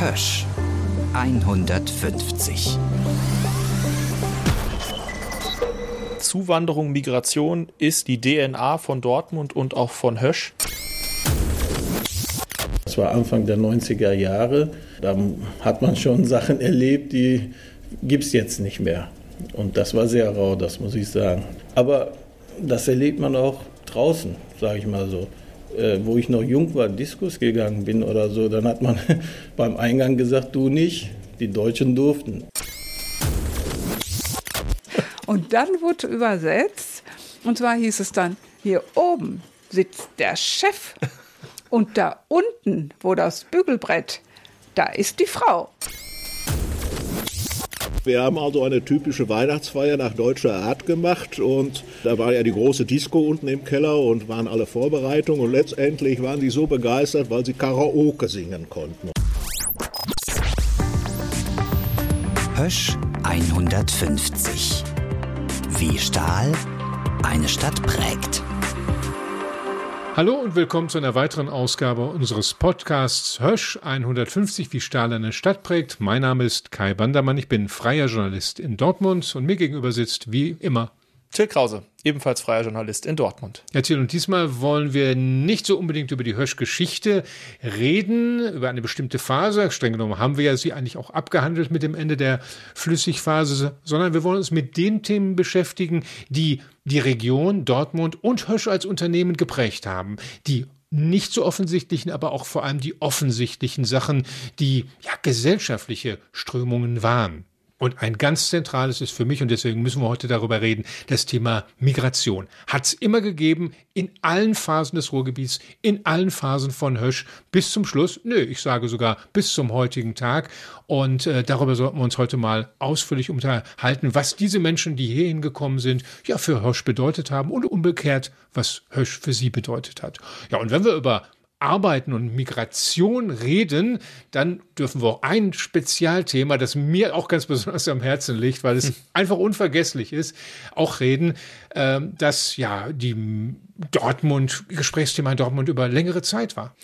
Hösch 150. Zuwanderung, Migration ist die DNA von Dortmund und auch von Hösch. Das war Anfang der 90er Jahre. Da hat man schon Sachen erlebt, die gibt es jetzt nicht mehr. Und das war sehr rau, das muss ich sagen. Aber das erlebt man auch draußen, sage ich mal so. Äh, wo ich noch jung war, Diskus gegangen bin oder so, dann hat man beim Eingang gesagt, du nicht, die Deutschen durften. Und dann wurde übersetzt, und zwar hieß es dann, hier oben sitzt der Chef und da unten, wo das Bügelbrett, da ist die Frau. Wir haben also eine typische Weihnachtsfeier nach deutscher Art gemacht und da war ja die große Disco unten im Keller und waren alle Vorbereitungen und letztendlich waren die so begeistert, weil sie Karaoke singen konnten. Hösch 150. Wie Stahl eine Stadt prägt. Hallo und willkommen zu einer weiteren Ausgabe unseres Podcasts Hösch 150, wie Stahl eine Stadt prägt. Mein Name ist Kai Bandermann, ich bin freier Journalist in Dortmund und mir gegenüber sitzt wie immer Till Krause, ebenfalls freier Journalist in Dortmund. Ja, Till, und diesmal wollen wir nicht so unbedingt über die Hösch-Geschichte reden, über eine bestimmte Phase. Streng genommen haben wir ja sie eigentlich auch abgehandelt mit dem Ende der Flüssigphase, sondern wir wollen uns mit den Themen beschäftigen, die die Region Dortmund und Hösch als Unternehmen geprägt haben, die nicht so offensichtlichen, aber auch vor allem die offensichtlichen Sachen, die ja gesellschaftliche Strömungen waren. Und ein ganz zentrales ist für mich, und deswegen müssen wir heute darüber reden, das Thema Migration. Hat es immer gegeben, in allen Phasen des Ruhrgebiets, in allen Phasen von Hösch, bis zum Schluss, nö, ich sage sogar bis zum heutigen Tag. Und äh, darüber sollten wir uns heute mal ausführlich unterhalten, was diese Menschen, die hierhin gekommen sind, ja für Hösch bedeutet haben und umgekehrt, was Hösch für sie bedeutet hat. Ja, und wenn wir über Arbeiten und Migration reden, dann dürfen wir auch ein Spezialthema, das mir auch ganz besonders am Herzen liegt, weil es hm. einfach unvergesslich ist, auch reden, äh, dass ja die Dortmund, Gesprächsthema in Dortmund über längere Zeit war.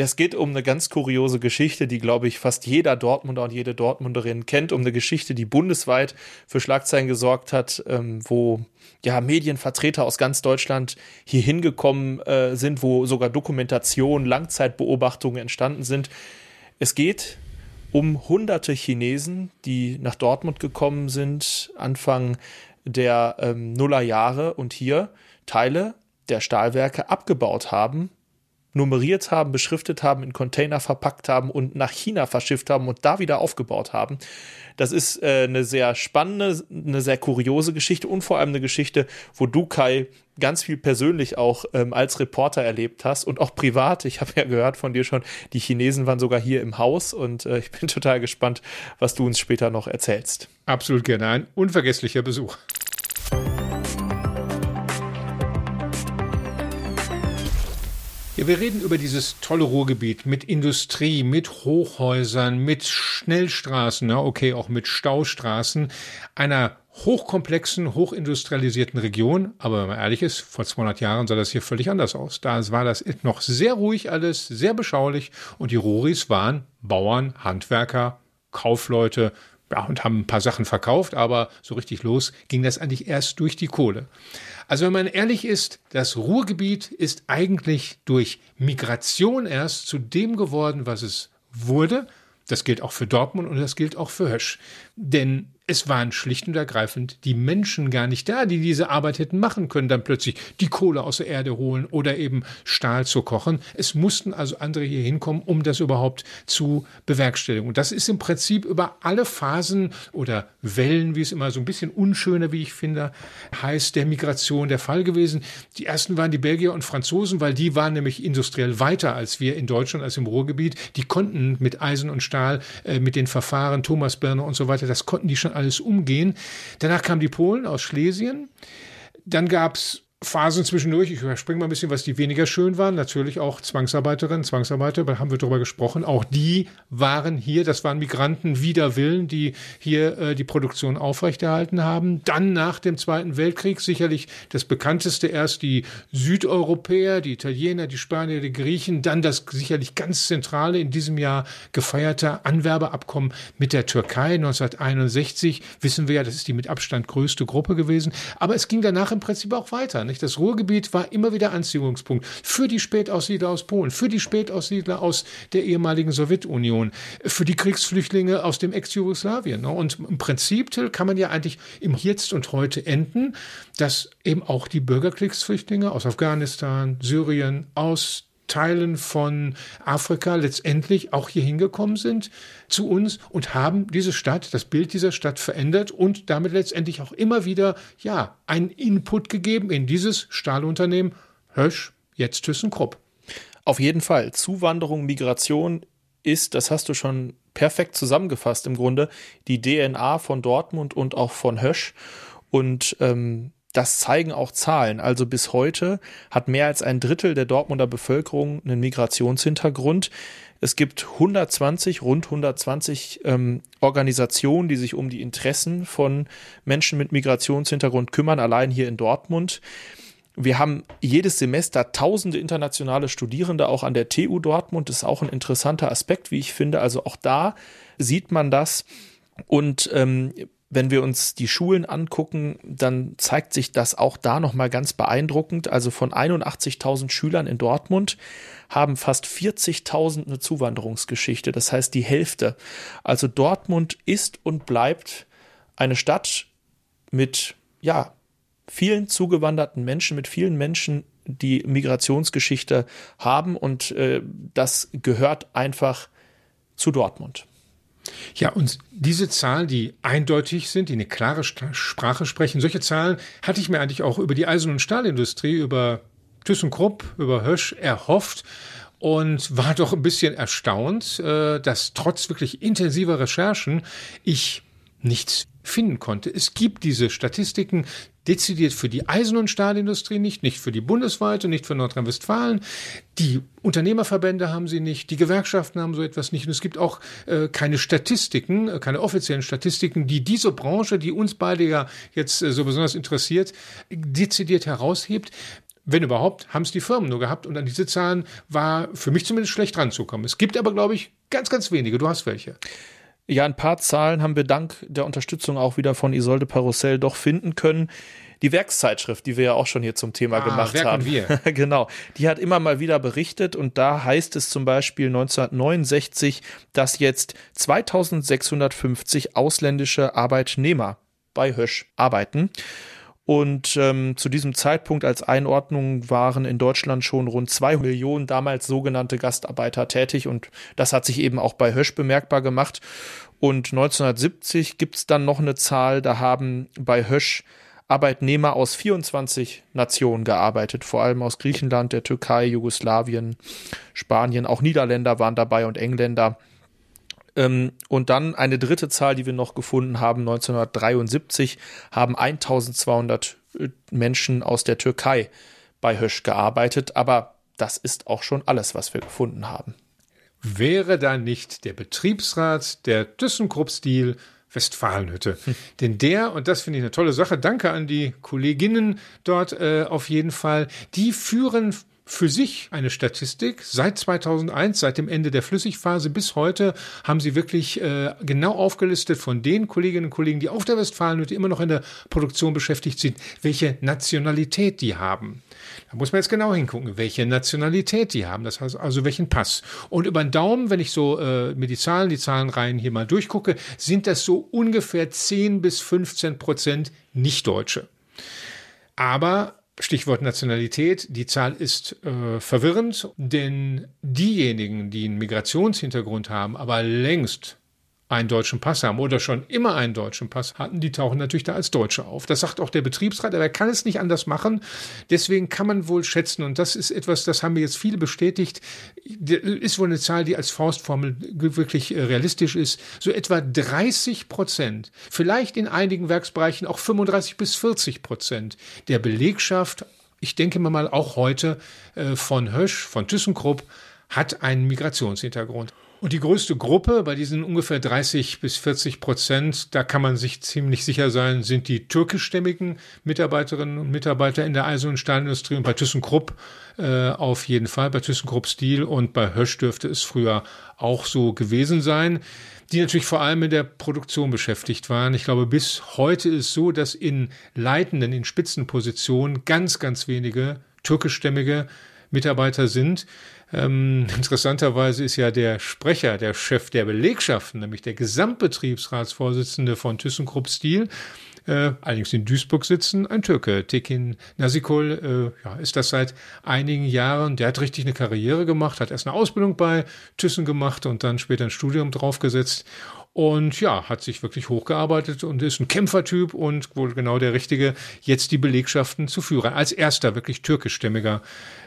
Es geht um eine ganz kuriose Geschichte, die, glaube ich, fast jeder Dortmunder und jede Dortmunderin kennt, um eine Geschichte, die bundesweit für Schlagzeilen gesorgt hat, ähm, wo ja Medienvertreter aus ganz Deutschland hier hingekommen äh, sind, wo sogar Dokumentationen, Langzeitbeobachtungen entstanden sind. Es geht um hunderte Chinesen, die nach Dortmund gekommen sind, Anfang der ähm, Nullerjahre und hier Teile der Stahlwerke abgebaut haben nummeriert haben, beschriftet haben, in Container verpackt haben und nach China verschifft haben und da wieder aufgebaut haben. Das ist äh, eine sehr spannende, eine sehr kuriose Geschichte und vor allem eine Geschichte, wo du, Kai, ganz viel persönlich auch ähm, als Reporter erlebt hast und auch privat. Ich habe ja gehört von dir schon, die Chinesen waren sogar hier im Haus und äh, ich bin total gespannt, was du uns später noch erzählst. Absolut gerne. Ein unvergesslicher Besuch. Ja, wir reden über dieses tolle Ruhrgebiet mit Industrie, mit Hochhäusern, mit Schnellstraßen, ja, okay, auch mit Staustraßen, einer hochkomplexen, hochindustrialisierten Region. Aber wenn man ehrlich ist, vor 200 Jahren sah das hier völlig anders aus. Da war das noch sehr ruhig alles, sehr beschaulich und die Ruris waren Bauern, Handwerker, Kaufleute, ja, und haben ein paar Sachen verkauft, aber so richtig los ging das eigentlich erst durch die Kohle. Also wenn man ehrlich ist, das Ruhrgebiet ist eigentlich durch Migration erst zu dem geworden, was es wurde. Das gilt auch für Dortmund und das gilt auch für Hösch. Denn es waren schlicht und ergreifend die Menschen gar nicht da, die diese Arbeit hätten machen können, dann plötzlich die Kohle aus der Erde holen oder eben Stahl zu kochen. Es mussten also andere hier hinkommen, um das überhaupt zu bewerkstelligen. Und das ist im Prinzip über alle Phasen oder Wellen, wie es immer so ein bisschen unschöner, wie ich finde, heißt, der Migration der Fall gewesen. Die ersten waren die Belgier und Franzosen, weil die waren nämlich industriell weiter als wir in Deutschland, als im Ruhrgebiet. Die konnten mit Eisen und Stahl, äh, mit den Verfahren, Thomasbirne und so weiter, das konnten die schon alles umgehen. Danach kamen die Polen aus Schlesien. Dann gab es Phasen zwischendurch, ich überspringe mal ein bisschen, was die weniger schön waren. Natürlich auch Zwangsarbeiterinnen, Zwangsarbeiter, da haben wir drüber gesprochen. Auch die waren hier, das waren Migranten wider Willen, die hier äh, die Produktion aufrechterhalten haben. Dann nach dem Zweiten Weltkrieg sicherlich das bekannteste erst die Südeuropäer, die Italiener, die Spanier, die Griechen. Dann das sicherlich ganz zentrale in diesem Jahr gefeierte Anwerbeabkommen mit der Türkei 1961. Wissen wir ja, das ist die mit Abstand größte Gruppe gewesen. Aber es ging danach im Prinzip auch weiter. Nicht? Das Ruhrgebiet war immer wieder Anziehungspunkt für die Spätaussiedler aus Polen, für die Spätaussiedler aus der ehemaligen Sowjetunion, für die Kriegsflüchtlinge aus dem Ex-Jugoslawien. Ne? Und im Prinzip, kann man ja eigentlich im Jetzt und Heute enden, dass eben auch die Bürgerkriegsflüchtlinge aus Afghanistan, Syrien, aus Teilen von Afrika letztendlich auch hier hingekommen sind zu uns und haben diese Stadt, das Bild dieser Stadt verändert und damit letztendlich auch immer wieder, ja, einen Input gegeben in dieses Stahlunternehmen Hösch, jetzt ThyssenKrupp. Auf jeden Fall. Zuwanderung, Migration ist, das hast du schon perfekt zusammengefasst im Grunde, die DNA von Dortmund und auch von Hösch. Und ähm, das zeigen auch Zahlen. Also bis heute hat mehr als ein Drittel der Dortmunder Bevölkerung einen Migrationshintergrund. Es gibt 120, rund 120 ähm, Organisationen, die sich um die Interessen von Menschen mit Migrationshintergrund kümmern, allein hier in Dortmund. Wir haben jedes Semester tausende internationale Studierende auch an der TU Dortmund. Das ist auch ein interessanter Aspekt, wie ich finde. Also auch da sieht man das. Und ähm, wenn wir uns die Schulen angucken, dann zeigt sich das auch da nochmal ganz beeindruckend. Also von 81.000 Schülern in Dortmund haben fast 40.000 eine Zuwanderungsgeschichte. Das heißt die Hälfte. Also Dortmund ist und bleibt eine Stadt mit, ja, vielen zugewanderten Menschen, mit vielen Menschen, die Migrationsgeschichte haben. Und äh, das gehört einfach zu Dortmund. Ja, und diese Zahlen, die eindeutig sind, die eine klare Sprache sprechen, solche Zahlen hatte ich mir eigentlich auch über die Eisen- und Stahlindustrie, über ThyssenKrupp, über Hösch erhofft und war doch ein bisschen erstaunt, äh, dass trotz wirklich intensiver Recherchen ich nichts finden konnte. Es gibt diese Statistiken dezidiert für die Eisen- und Stahlindustrie nicht, nicht für die bundesweite, nicht für Nordrhein-Westfalen. Die Unternehmerverbände haben sie nicht, die Gewerkschaften haben so etwas nicht. Und es gibt auch äh, keine Statistiken, äh, keine offiziellen Statistiken, die diese Branche, die uns beide ja jetzt äh, so besonders interessiert, dezidiert heraushebt. Wenn überhaupt, haben es die Firmen nur gehabt und an diese Zahlen war für mich zumindest schlecht ranzukommen. Es gibt aber, glaube ich, ganz, ganz wenige. Du hast welche. Ja, ein paar Zahlen haben wir dank der Unterstützung auch wieder von Isolde Parussell doch finden können. Die Werkszeitschrift, die wir ja auch schon hier zum Thema ah, gemacht Werk haben. Wir. genau. Die hat immer mal wieder berichtet und da heißt es zum Beispiel 1969, dass jetzt 2650 ausländische Arbeitnehmer bei Hösch arbeiten. Und ähm, zu diesem Zeitpunkt als Einordnung waren in Deutschland schon rund zwei Millionen damals sogenannte Gastarbeiter tätig. Und das hat sich eben auch bei Hösch bemerkbar gemacht. Und 1970 gibt's dann noch eine Zahl, da haben bei Hösch Arbeitnehmer aus 24 Nationen gearbeitet, vor allem aus Griechenland, der Türkei, Jugoslawien, Spanien, auch Niederländer waren dabei und Engländer. Ähm, und dann eine dritte Zahl, die wir noch gefunden haben, 1973 haben 1200 äh, Menschen aus der Türkei bei Hösch gearbeitet, aber das ist auch schon alles, was wir gefunden haben. Wäre da nicht der Betriebsrat der ThyssenKrupp-Stil Westfalenhütte. Hm. Denn der, und das finde ich eine tolle Sache, danke an die Kolleginnen dort äh, auf jeden Fall, die führen für sich eine Statistik. Seit 2001, seit dem Ende der Flüssigphase bis heute, haben sie wirklich äh, genau aufgelistet von den Kolleginnen und Kollegen, die auf der Westfalenhütte immer noch in der Produktion beschäftigt sind, welche Nationalität die haben. Da muss man jetzt genau hingucken, welche Nationalität die haben, das heißt also welchen Pass. Und über den Daumen, wenn ich so äh, mir die Zahlen, die Zahlenreihen hier mal durchgucke, sind das so ungefähr 10 bis 15 Prozent Nicht-Deutsche. Aber Stichwort Nationalität, die Zahl ist äh, verwirrend, denn diejenigen, die einen Migrationshintergrund haben, aber längst einen deutschen Pass haben oder schon immer einen deutschen Pass hatten, die tauchen natürlich da als Deutsche auf. Das sagt auch der Betriebsrat, aber er kann es nicht anders machen. Deswegen kann man wohl schätzen, und das ist etwas, das haben wir jetzt viele bestätigt, ist wohl eine Zahl, die als Faustformel wirklich äh, realistisch ist, so etwa 30 Prozent, vielleicht in einigen Werksbereichen auch 35 bis 40 Prozent der Belegschaft ich denke mal auch heute äh, von Hösch, von ThyssenKrupp, hat einen Migrationshintergrund. Und die größte Gruppe bei diesen ungefähr 30 bis 40 Prozent, da kann man sich ziemlich sicher sein, sind die türkischstämmigen Mitarbeiterinnen und Mitarbeiter in der Eisen- und Stahlindustrie und bei ThyssenKrupp äh, auf jeden Fall, bei ThyssenKrupp Steel und bei Hösch dürfte es früher auch so gewesen sein, die natürlich vor allem in der Produktion beschäftigt waren. Ich glaube, bis heute ist so, dass in leitenden, in Spitzenpositionen ganz, ganz wenige türkischstämmige Mitarbeiter sind. Ähm, interessanterweise ist ja der Sprecher, der Chef der Belegschaften, nämlich der Gesamtbetriebsratsvorsitzende von ThyssenKrupp Steel, äh, allerdings in Duisburg sitzen, ein Türke. Tekin Nasikol äh, ja, ist das seit einigen Jahren. Der hat richtig eine Karriere gemacht, hat erst eine Ausbildung bei Thyssen gemacht und dann später ein Studium draufgesetzt und ja, hat sich wirklich hochgearbeitet und ist ein Kämpfertyp und wohl genau der Richtige, jetzt die Belegschaften zu führen. Als erster wirklich türkischstämmiger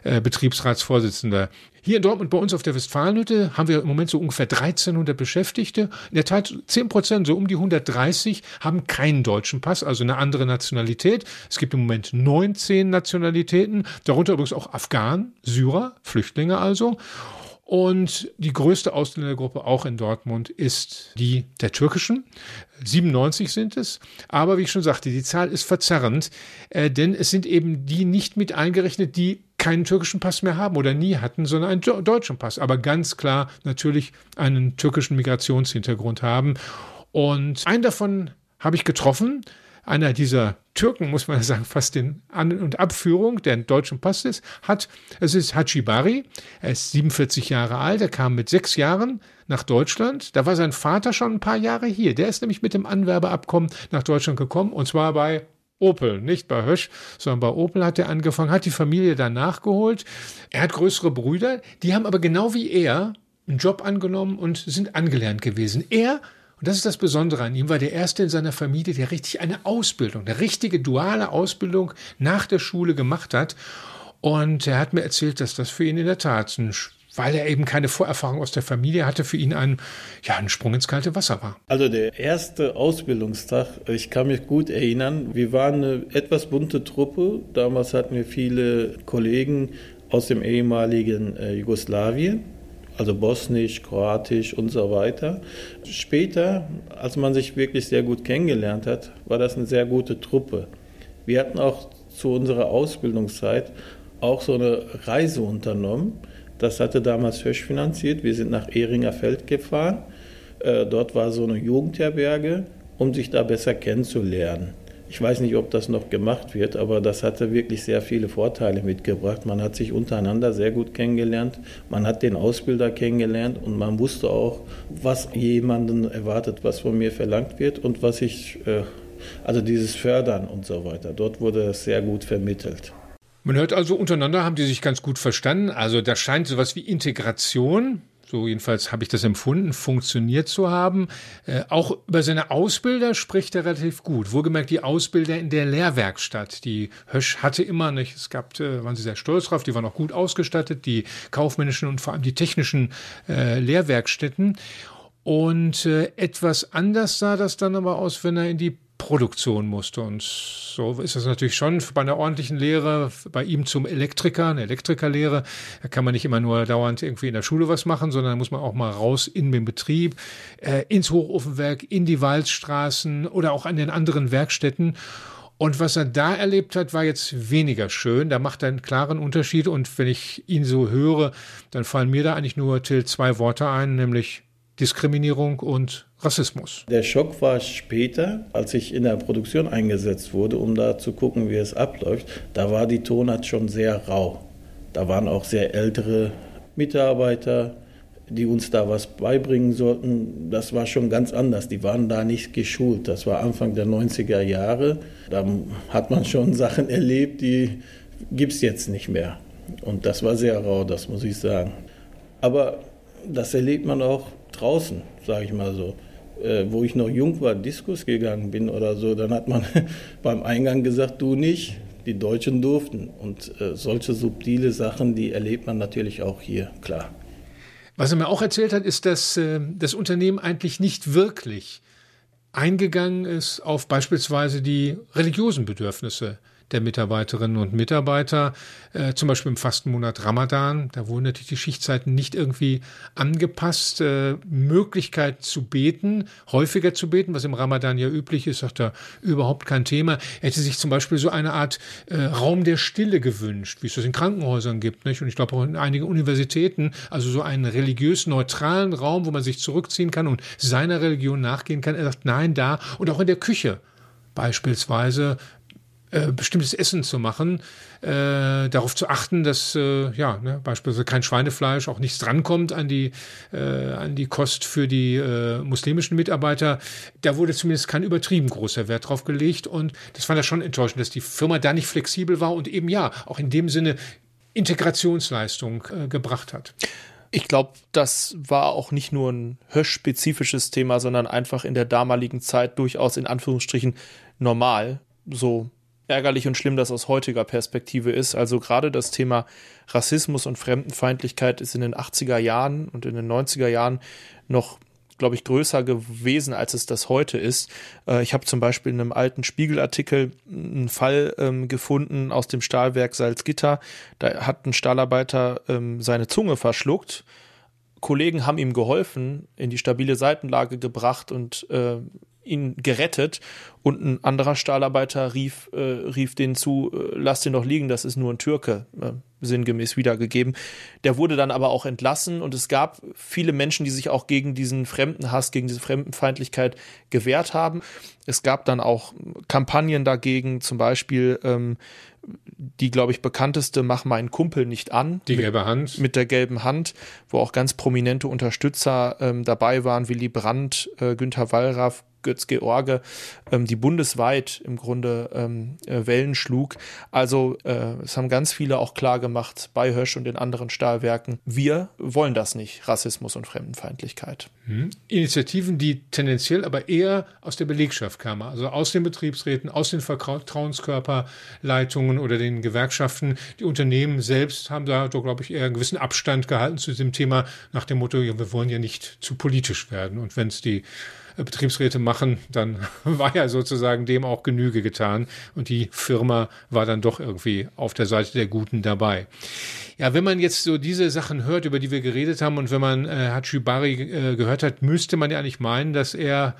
äh, Betriebsratsvorsitzender. Hier in Dortmund bei uns auf der Westfalenhütte haben wir im Moment so ungefähr 1300 Beschäftigte. In der Tat 10 Prozent, so um die 130, haben keinen deutschen Pass, also eine andere Nationalität. Es gibt im Moment 19 Nationalitäten, darunter übrigens auch Afghanen, Syrer, Flüchtlinge also. Und die größte Ausländergruppe auch in Dortmund ist die der türkischen. 97 sind es. Aber wie ich schon sagte, die Zahl ist verzerrend, äh, denn es sind eben die nicht mit eingerechnet, die keinen türkischen Pass mehr haben oder nie hatten, sondern einen deutschen Pass. Aber ganz klar natürlich einen türkischen Migrationshintergrund haben. Und einen davon habe ich getroffen einer dieser Türken, muss man sagen, fast in An- und Abführung, der einen deutschen Pass ist, hat. Es ist Hachibari. Er ist 47 Jahre alt. Er kam mit sechs Jahren nach Deutschland. Da war sein Vater schon ein paar Jahre hier. Der ist nämlich mit dem Anwerbeabkommen nach Deutschland gekommen und zwar bei Opel, nicht bei Hösch, sondern bei Opel hat er angefangen, hat die Familie dann nachgeholt. Er hat größere Brüder, die haben aber genau wie er einen Job angenommen und sind angelernt gewesen. Er und das ist das Besondere an ihm, war der erste in seiner Familie, der richtig eine Ausbildung, eine richtige duale Ausbildung nach der Schule gemacht hat. Und er hat mir erzählt, dass das für ihn in der Tat ein weil er eben keine Vorerfahrung aus der Familie hatte, für ihn ein, ja, ein Sprung ins kalte Wasser war. Also der erste Ausbildungstag, ich kann mich gut erinnern, wir waren eine etwas bunte Truppe. Damals hatten wir viele Kollegen aus dem ehemaligen äh, Jugoslawien also Bosnisch, Kroatisch und so weiter. Später, als man sich wirklich sehr gut kennengelernt hat, war das eine sehr gute Truppe. Wir hatten auch zu unserer Ausbildungszeit auch so eine Reise unternommen. Das hatte damals Hösch finanziert. Wir sind nach Ehringer Feld gefahren. Äh, dort war so eine Jugendherberge, um sich da besser kennenzulernen. Ich weiß nicht, ob das noch gemacht wird, aber das hatte wirklich sehr viele Vorteile mitgebracht. Man hat sich untereinander sehr gut kennengelernt, man hat den Ausbilder kennengelernt und man wusste auch, was jemanden erwartet, was von mir verlangt wird und was ich, äh, also dieses Fördern und so weiter. Dort wurde es sehr gut vermittelt. Man hört also, untereinander haben die sich ganz gut verstanden. Also da scheint sowas wie Integration so jedenfalls habe ich das empfunden, funktioniert zu haben. Äh, auch über seine Ausbilder spricht er relativ gut. Wohlgemerkt die Ausbilder in der Lehrwerkstatt. Die Hösch hatte immer nicht, es gab, äh, waren sie sehr stolz drauf, die waren auch gut ausgestattet, die kaufmännischen und vor allem die technischen äh, Lehrwerkstätten. Und äh, etwas anders sah das dann aber aus, wenn er in die Produktion musste. Und so ist das natürlich schon bei einer ordentlichen Lehre, bei ihm zum Elektriker, eine Elektrikerlehre. Da kann man nicht immer nur dauernd irgendwie in der Schule was machen, sondern muss man auch mal raus in den Betrieb, äh, ins Hochofenwerk, in die Waldstraßen oder auch an den anderen Werkstätten. Und was er da erlebt hat, war jetzt weniger schön. Da macht er einen klaren Unterschied. Und wenn ich ihn so höre, dann fallen mir da eigentlich nur Till zwei Worte ein, nämlich Diskriminierung und Rassismus. Der Schock war später, als ich in der Produktion eingesetzt wurde, um da zu gucken, wie es abläuft. Da war die Tonart schon sehr rau. Da waren auch sehr ältere Mitarbeiter, die uns da was beibringen sollten. Das war schon ganz anders. Die waren da nicht geschult. Das war Anfang der 90er Jahre. Da hat man schon Sachen erlebt, die gibt es jetzt nicht mehr. Und das war sehr rau, das muss ich sagen. Aber das erlebt man auch draußen, sage ich mal so. Äh, wo ich noch jung war, Diskus gegangen bin oder so, dann hat man beim Eingang gesagt, du nicht, die Deutschen durften. Und äh, solche subtile Sachen, die erlebt man natürlich auch hier, klar. Was er mir auch erzählt hat, ist, dass äh, das Unternehmen eigentlich nicht wirklich eingegangen ist auf beispielsweise die religiösen Bedürfnisse der Mitarbeiterinnen und Mitarbeiter. Äh, zum Beispiel im Fastenmonat Ramadan, da wurden natürlich die Schichtzeiten nicht irgendwie angepasst. Äh, Möglichkeit zu beten, häufiger zu beten, was im Ramadan ja üblich ist, sagt er, überhaupt kein Thema. Er hätte sich zum Beispiel so eine Art äh, Raum der Stille gewünscht, wie es das in Krankenhäusern gibt. Nicht? Und ich glaube auch in einigen Universitäten, also so einen religiös neutralen Raum, wo man sich zurückziehen kann und seiner Religion nachgehen kann. Er sagt, nein, da und auch in der Küche beispielsweise äh, bestimmtes Essen zu machen, äh, darauf zu achten, dass äh, ja ne, beispielsweise kein Schweinefleisch, auch nichts drankommt an die äh, an die Kost für die äh, muslimischen Mitarbeiter. Da wurde zumindest kein übertrieben großer Wert drauf gelegt und das fand er schon enttäuschend, dass die Firma da nicht flexibel war und eben ja auch in dem Sinne Integrationsleistung gebracht hat. Ich glaube, das war auch nicht nur ein Hösch-spezifisches Thema, sondern einfach in der damaligen Zeit durchaus in Anführungsstrichen normal. So ärgerlich und schlimm das aus heutiger Perspektive ist. Also gerade das Thema Rassismus und Fremdenfeindlichkeit ist in den 80er Jahren und in den 90er Jahren noch glaube ich, größer gewesen, als es das heute ist. Äh, ich habe zum Beispiel in einem alten Spiegelartikel einen Fall ähm, gefunden aus dem Stahlwerk Salzgitter. Da hat ein Stahlarbeiter ähm, seine Zunge verschluckt. Kollegen haben ihm geholfen, in die stabile Seitenlage gebracht und äh, ihn gerettet und ein anderer Stahlarbeiter rief, äh, rief den zu, äh, lass den doch liegen, das ist nur ein Türke, äh, sinngemäß wiedergegeben. Der wurde dann aber auch entlassen und es gab viele Menschen, die sich auch gegen diesen Fremdenhass, gegen diese Fremdenfeindlichkeit gewehrt haben. Es gab dann auch Kampagnen dagegen, zum Beispiel ähm, die, glaube ich, bekannteste Mach meinen Kumpel nicht an. Die gelbe Hand. Mit der gelben Hand, wo auch ganz prominente Unterstützer ähm, dabei waren, Willy Brandt, äh, Günther Wallraff, Götz George, ähm, die bundesweit im Grunde ähm, äh, Wellen schlug. Also äh, es haben ganz viele auch klar gemacht bei Hösch und den anderen Stahlwerken, wir wollen das nicht, Rassismus und Fremdenfeindlichkeit. Mhm. Initiativen, die tendenziell aber eher aus der Belegschaft kamen, also aus den Betriebsräten, aus den Vertrauenskörperleitungen oder den Gewerkschaften. Die Unternehmen selbst haben da, glaube ich, eher einen gewissen Abstand gehalten zu diesem Thema nach dem Motto, ja, wir wollen ja nicht zu politisch werden. Und wenn es die Betriebsräte machen, dann war ja sozusagen dem auch Genüge getan und die Firma war dann doch irgendwie auf der Seite der Guten dabei. Ja, wenn man jetzt so diese Sachen hört, über die wir geredet haben und wenn man äh, Hachibari äh, gehört hat, müsste man ja eigentlich meinen, dass er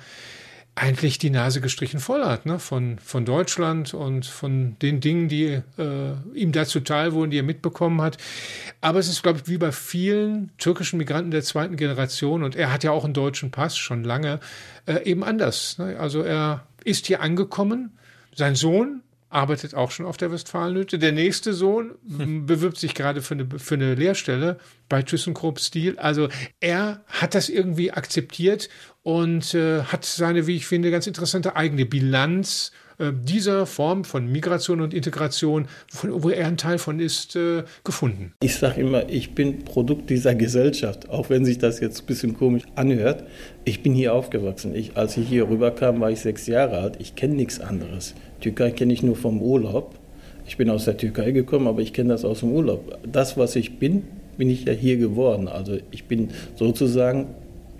eigentlich die Nase gestrichen voll hat, ne? von, von Deutschland und von den Dingen, die äh, ihm dazu teil wurden, die er mitbekommen hat. Aber es ist, glaube ich, wie bei vielen türkischen Migranten der zweiten Generation, und er hat ja auch einen deutschen Pass schon lange, äh, eben anders. Ne? Also er ist hier angekommen, sein Sohn arbeitet auch schon auf der Westfalenhütte. Der nächste Sohn hm. bewirbt sich gerade für eine, für eine Lehrstelle bei ThyssenKrupp Steel. Also er hat das irgendwie akzeptiert und äh, hat seine, wie ich finde, ganz interessante eigene Bilanz äh, dieser Form von Migration und Integration, wo er ein Teil von ist, äh, gefunden. Ich sage immer, ich bin Produkt dieser Gesellschaft, auch wenn sich das jetzt ein bisschen komisch anhört. Ich bin hier aufgewachsen. Ich, als ich hier rüberkam, war ich sechs Jahre alt. Ich kenne nichts anderes. Türkei kenne ich nur vom Urlaub. Ich bin aus der Türkei gekommen, aber ich kenne das aus dem Urlaub. Das, was ich bin, bin ich ja hier geworden. Also ich bin sozusagen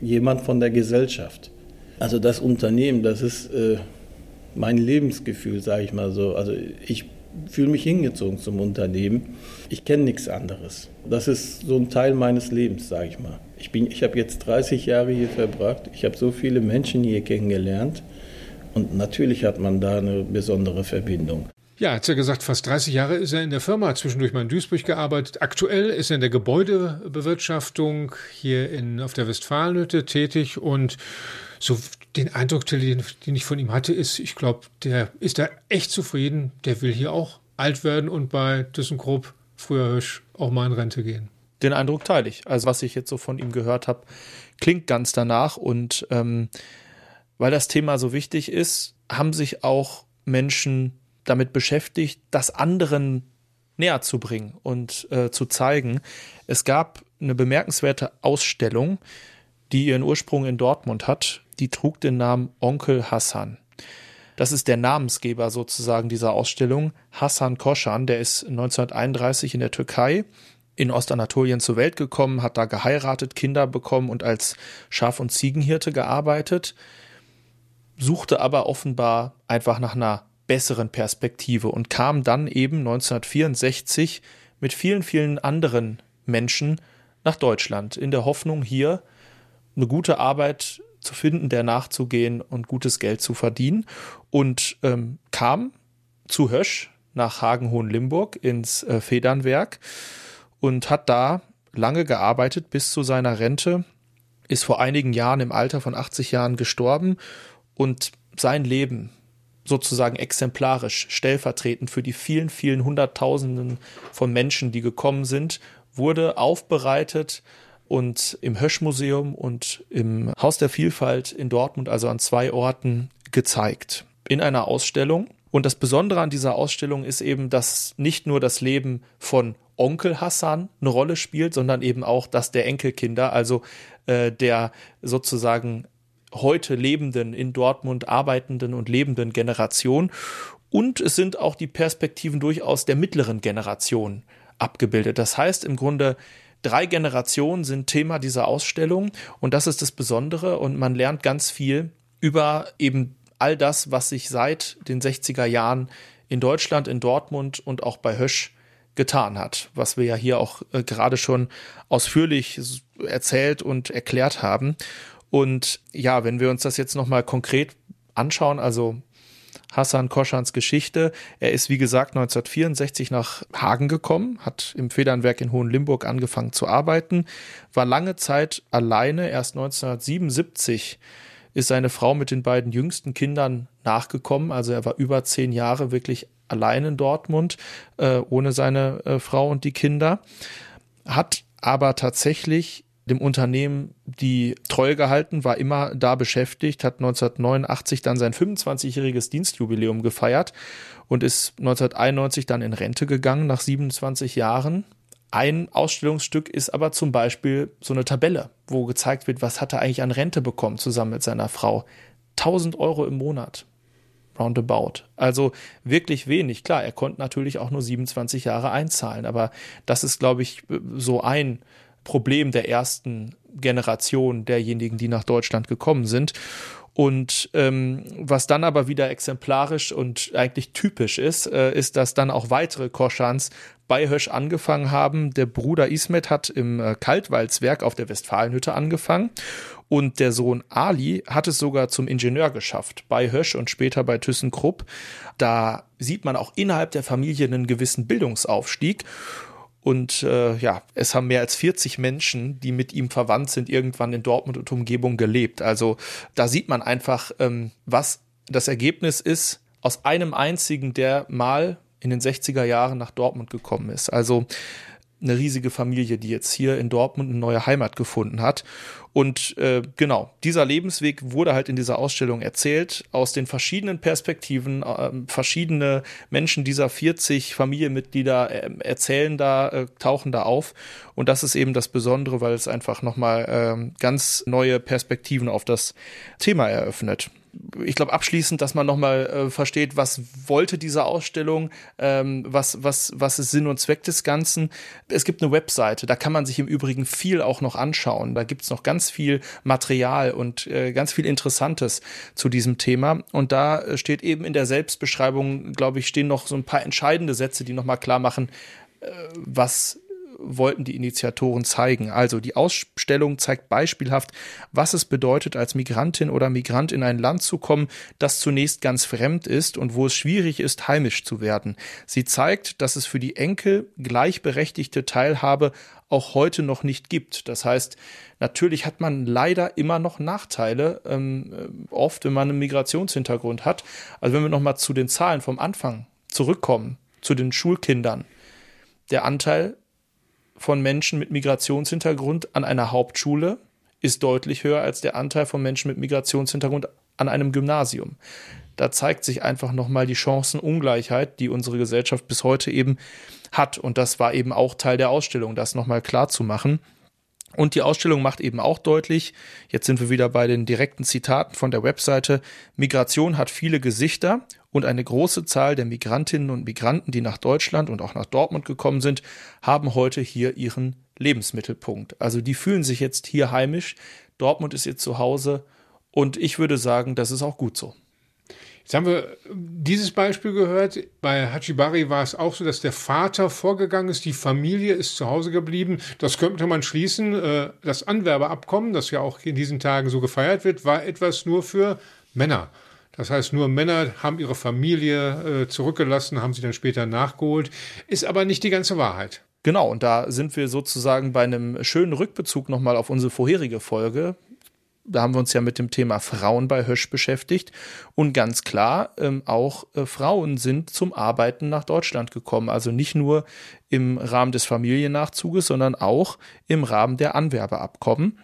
jemand von der Gesellschaft. Also das Unternehmen, das ist äh, mein Lebensgefühl, sage ich mal so. Also ich fühle mich hingezogen zum Unternehmen. Ich kenne nichts anderes. Das ist so ein Teil meines Lebens, sage ich mal. Ich, ich habe jetzt 30 Jahre hier verbracht. Ich habe so viele Menschen hier kennengelernt. Und natürlich hat man da eine besondere Verbindung. Ja, hat ja gesagt, fast 30 Jahre ist er in der Firma, zwischendurch mal in Duisburg gearbeitet. Aktuell ist er in der Gebäudebewirtschaftung hier in, auf der Westfalenhütte tätig und so den Eindruck, den, den ich von ihm hatte, ist, ich glaube, der ist da echt zufrieden. Der will hier auch alt werden und bei ThyssenKrupp, früher Hirsch, auch mal in Rente gehen. Den Eindruck teile ich. Also was ich jetzt so von ihm gehört habe, klingt ganz danach und ähm, weil das Thema so wichtig ist, haben sich auch Menschen damit beschäftigt, das anderen näher zu bringen und äh, zu zeigen. Es gab eine bemerkenswerte Ausstellung, die ihren Ursprung in Dortmund hat. Die trug den Namen Onkel Hassan. Das ist der Namensgeber sozusagen dieser Ausstellung. Hassan Koschan, der ist 1931 in der Türkei in Ostanatolien zur Welt gekommen, hat da geheiratet, Kinder bekommen und als Schaf- und Ziegenhirte gearbeitet suchte aber offenbar einfach nach einer besseren Perspektive und kam dann eben 1964 mit vielen, vielen anderen Menschen nach Deutschland in der Hoffnung, hier eine gute Arbeit zu finden, der nachzugehen und gutes Geld zu verdienen. Und ähm, kam zu Hösch nach Hagen-Hohenlimburg ins äh, Federnwerk und hat da lange gearbeitet bis zu seiner Rente, ist vor einigen Jahren im Alter von 80 Jahren gestorben und sein Leben sozusagen exemplarisch, stellvertretend für die vielen, vielen Hunderttausenden von Menschen, die gekommen sind, wurde aufbereitet und im Hösch-Museum und im Haus der Vielfalt in Dortmund, also an zwei Orten, gezeigt. In einer Ausstellung. Und das Besondere an dieser Ausstellung ist eben, dass nicht nur das Leben von Onkel Hassan eine Rolle spielt, sondern eben auch das der Enkelkinder, also äh, der sozusagen heute lebenden, in Dortmund arbeitenden und lebenden Generation. Und es sind auch die Perspektiven durchaus der mittleren Generation abgebildet. Das heißt im Grunde, drei Generationen sind Thema dieser Ausstellung und das ist das Besondere und man lernt ganz viel über eben all das, was sich seit den 60er Jahren in Deutschland, in Dortmund und auch bei Hösch getan hat, was wir ja hier auch äh, gerade schon ausführlich erzählt und erklärt haben. Und ja, wenn wir uns das jetzt nochmal konkret anschauen, also Hassan Koschans Geschichte. Er ist, wie gesagt, 1964 nach Hagen gekommen, hat im Federnwerk in Hohenlimburg angefangen zu arbeiten, war lange Zeit alleine. Erst 1977 ist seine Frau mit den beiden jüngsten Kindern nachgekommen. Also er war über zehn Jahre wirklich allein in Dortmund, äh, ohne seine äh, Frau und die Kinder. Hat aber tatsächlich dem Unternehmen die Treue gehalten, war immer da beschäftigt, hat 1989 dann sein 25-jähriges Dienstjubiläum gefeiert und ist 1991 dann in Rente gegangen nach 27 Jahren. Ein Ausstellungsstück ist aber zum Beispiel so eine Tabelle, wo gezeigt wird, was hat er eigentlich an Rente bekommen zusammen mit seiner Frau. 1000 Euro im Monat. Roundabout. Also wirklich wenig. Klar, er konnte natürlich auch nur 27 Jahre einzahlen, aber das ist, glaube ich, so ein Problem der ersten Generation derjenigen, die nach Deutschland gekommen sind. Und ähm, was dann aber wieder exemplarisch und eigentlich typisch ist, äh, ist, dass dann auch weitere Koschans bei Hösch angefangen haben. Der Bruder Ismet hat im äh, Kaltwaldswerk auf der Westfalenhütte angefangen und der Sohn Ali hat es sogar zum Ingenieur geschafft, bei Hösch und später bei ThyssenKrupp. Da sieht man auch innerhalb der Familie einen gewissen Bildungsaufstieg. Und äh, ja, es haben mehr als 40 Menschen, die mit ihm verwandt sind, irgendwann in Dortmund und Umgebung gelebt. Also da sieht man einfach, ähm, was das Ergebnis ist aus einem einzigen, der mal in den 60er Jahren nach Dortmund gekommen ist. Also eine riesige Familie, die jetzt hier in Dortmund eine neue Heimat gefunden hat. Und äh, genau, dieser Lebensweg wurde halt in dieser Ausstellung erzählt, aus den verschiedenen Perspektiven. Äh, verschiedene Menschen dieser 40 Familienmitglieder äh, erzählen da, äh, tauchen da auf. Und das ist eben das Besondere, weil es einfach nochmal äh, ganz neue Perspektiven auf das Thema eröffnet ich glaube abschließend, dass man nochmal äh, versteht, was wollte diese Ausstellung, ähm, was, was, was ist Sinn und Zweck des Ganzen. Es gibt eine Webseite, da kann man sich im Übrigen viel auch noch anschauen. Da gibt's noch ganz viel Material und äh, ganz viel Interessantes zu diesem Thema. Und da äh, steht eben in der Selbstbeschreibung, glaube ich, stehen noch so ein paar entscheidende Sätze, die nochmal klar machen, äh, was wollten die Initiatoren zeigen. Also die Ausstellung zeigt beispielhaft, was es bedeutet, als Migrantin oder Migrant in ein Land zu kommen, das zunächst ganz fremd ist und wo es schwierig ist, heimisch zu werden. Sie zeigt, dass es für die Enkel gleichberechtigte Teilhabe auch heute noch nicht gibt. Das heißt, natürlich hat man leider immer noch Nachteile, ähm, oft, wenn man einen Migrationshintergrund hat. Also wenn wir nochmal zu den Zahlen vom Anfang zurückkommen, zu den Schulkindern. Der Anteil von Menschen mit Migrationshintergrund an einer Hauptschule ist deutlich höher als der Anteil von Menschen mit Migrationshintergrund an einem Gymnasium. Da zeigt sich einfach nochmal die Chancenungleichheit, die unsere Gesellschaft bis heute eben hat. Und das war eben auch Teil der Ausstellung, das nochmal klar zu machen. Und die Ausstellung macht eben auch deutlich, jetzt sind wir wieder bei den direkten Zitaten von der Webseite, Migration hat viele Gesichter und eine große Zahl der Migrantinnen und Migranten, die nach Deutschland und auch nach Dortmund gekommen sind, haben heute hier ihren Lebensmittelpunkt. Also die fühlen sich jetzt hier heimisch. Dortmund ist ihr Zuhause und ich würde sagen, das ist auch gut so. Jetzt haben wir dieses Beispiel gehört. Bei Hachibari war es auch so, dass der Vater vorgegangen ist, die Familie ist zu Hause geblieben. Das könnte man schließen. Äh, das Anwerbeabkommen, das ja auch in diesen Tagen so gefeiert wird, war etwas nur für Männer. Das heißt, nur Männer haben ihre Familie äh, zurückgelassen, haben sie dann später nachgeholt. Ist aber nicht die ganze Wahrheit. Genau, und da sind wir sozusagen bei einem schönen Rückbezug nochmal auf unsere vorherige Folge da haben wir uns ja mit dem Thema Frauen bei Hösch beschäftigt. Und ganz klar, ähm, auch äh, Frauen sind zum Arbeiten nach Deutschland gekommen. Also nicht nur im Rahmen des Familiennachzuges, sondern auch im Rahmen der Anwerbeabkommen.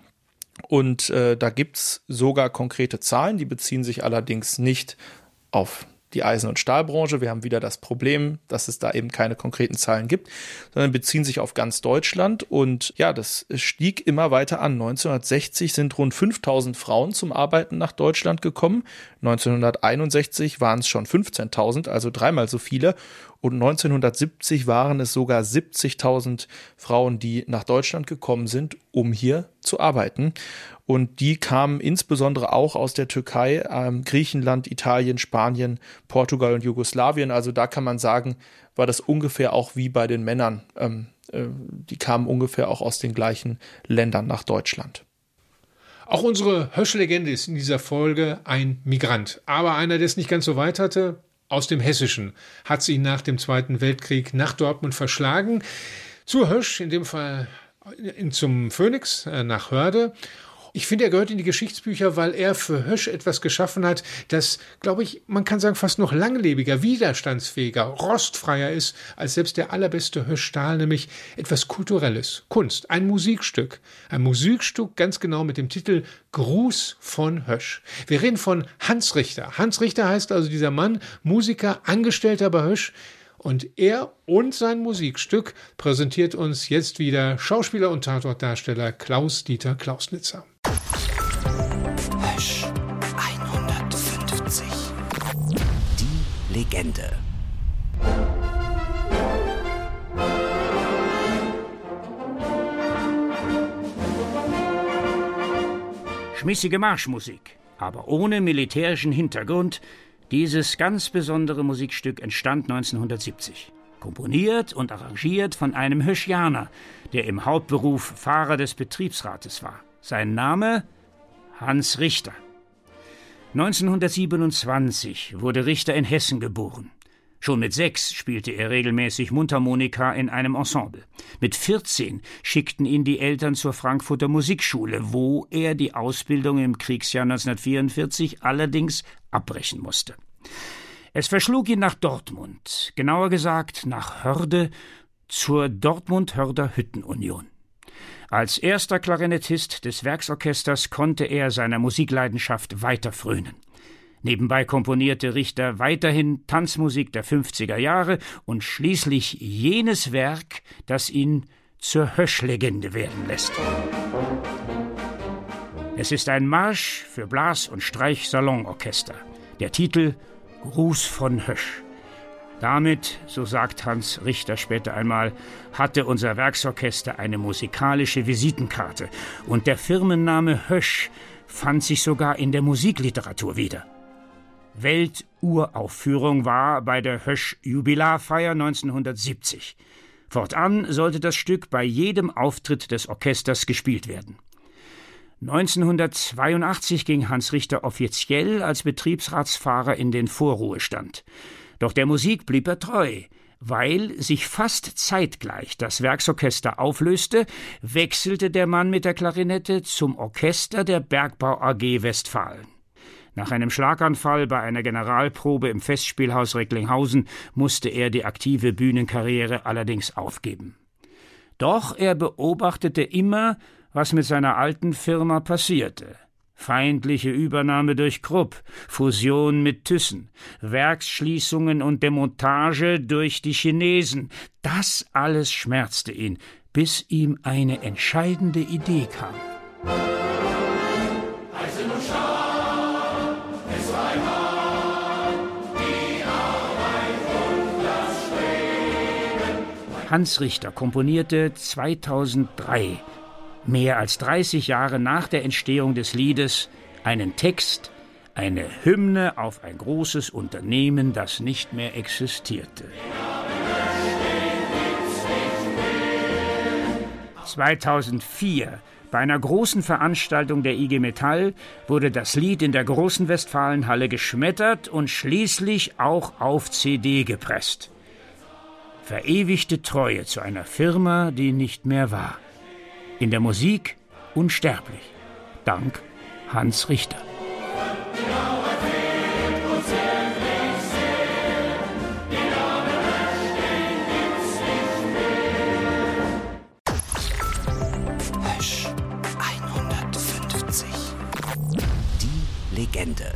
Und äh, da gibt's sogar konkrete Zahlen, die beziehen sich allerdings nicht auf die Eisen- und Stahlbranche. Wir haben wieder das Problem, dass es da eben keine konkreten Zahlen gibt, sondern beziehen sich auf ganz Deutschland. Und ja, das stieg immer weiter an. 1960 sind rund 5000 Frauen zum Arbeiten nach Deutschland gekommen. 1961 waren es schon 15.000, also dreimal so viele. Und 1970 waren es sogar 70.000 Frauen, die nach Deutschland gekommen sind, um hier zu arbeiten. Und die kamen insbesondere auch aus der Türkei, ähm, Griechenland, Italien, Spanien, Portugal und Jugoslawien. Also da kann man sagen, war das ungefähr auch wie bei den Männern. Ähm, äh, die kamen ungefähr auch aus den gleichen Ländern nach Deutschland. Auch unsere Hösch-Legende ist in dieser Folge ein Migrant, aber einer, der es nicht ganz so weit hatte, aus dem Hessischen, hat sie nach dem Zweiten Weltkrieg nach Dortmund verschlagen. Zu Hösch, in dem Fall zum Phoenix, äh, nach Hörde. Ich finde, er gehört in die Geschichtsbücher, weil er für Hösch etwas geschaffen hat, das, glaube ich, man kann sagen, fast noch langlebiger, widerstandsfähiger, rostfreier ist als selbst der allerbeste Hösch-Stahl, nämlich etwas Kulturelles, Kunst, ein Musikstück. Ein Musikstück ganz genau mit dem Titel Gruß von Hösch. Wir reden von Hans Richter. Hans Richter heißt also dieser Mann, Musiker, Angestellter bei Hösch, und er und sein Musikstück präsentiert uns jetzt wieder Schauspieler und Tatortdarsteller Klaus-Dieter Klausnitzer. Hösch 150. Die Legende. Schmissige Marschmusik, aber ohne militärischen Hintergrund, dieses ganz besondere Musikstück entstand 1970. Komponiert und arrangiert von einem Höschianer, der im Hauptberuf Fahrer des Betriebsrates war. Sein Name Hans Richter. 1927 wurde Richter in Hessen geboren. Schon mit sechs spielte er regelmäßig Mundharmonika in einem Ensemble. Mit 14 schickten ihn die Eltern zur Frankfurter Musikschule, wo er die Ausbildung im Kriegsjahr 1944 allerdings abbrechen musste. Es verschlug ihn nach Dortmund, genauer gesagt nach Hörde, zur Dortmund-Hörder Hüttenunion. Als erster Klarinettist des Werksorchesters konnte er seiner Musikleidenschaft weiter frönen. Nebenbei komponierte Richter weiterhin Tanzmusik der 50er Jahre und schließlich jenes Werk, das ihn zur Höschlegende werden lässt. Es ist ein Marsch für Blas- und Streichsalonorchester. Der Titel Gruß von Hösch. Damit, so sagt Hans Richter später einmal, hatte unser Werksorchester eine musikalische Visitenkarte und der Firmenname Hösch fand sich sogar in der Musikliteratur wieder. Welturaufführung war bei der Hösch-Jubilarfeier 1970. Fortan sollte das Stück bei jedem Auftritt des Orchesters gespielt werden. 1982 ging Hans Richter offiziell als Betriebsratsfahrer in den Vorruhestand. Doch der Musik blieb er treu. Weil sich fast zeitgleich das Werksorchester auflöste, wechselte der Mann mit der Klarinette zum Orchester der Bergbau AG Westfalen. Nach einem Schlaganfall bei einer Generalprobe im Festspielhaus Recklinghausen musste er die aktive Bühnenkarriere allerdings aufgeben. Doch er beobachtete immer, was mit seiner alten Firma passierte. Feindliche Übernahme durch Krupp, Fusion mit Thyssen, Werksschließungen und Demontage durch die Chinesen, das alles schmerzte ihn, bis ihm eine entscheidende Idee kam. Hans Richter komponierte 2003, mehr als 30 Jahre nach der Entstehung des Liedes, einen Text, Eine Hymne auf ein großes Unternehmen, das nicht mehr existierte. 2004 bei einer großen Veranstaltung der IG Metall wurde das Lied in der großen Westfalenhalle geschmettert und schließlich auch auf CD gepresst. Verewigte Treue zu einer Firma, die nicht mehr war. In der Musik unsterblich. Dank Hans Richter. Hösch 150. Die Legende.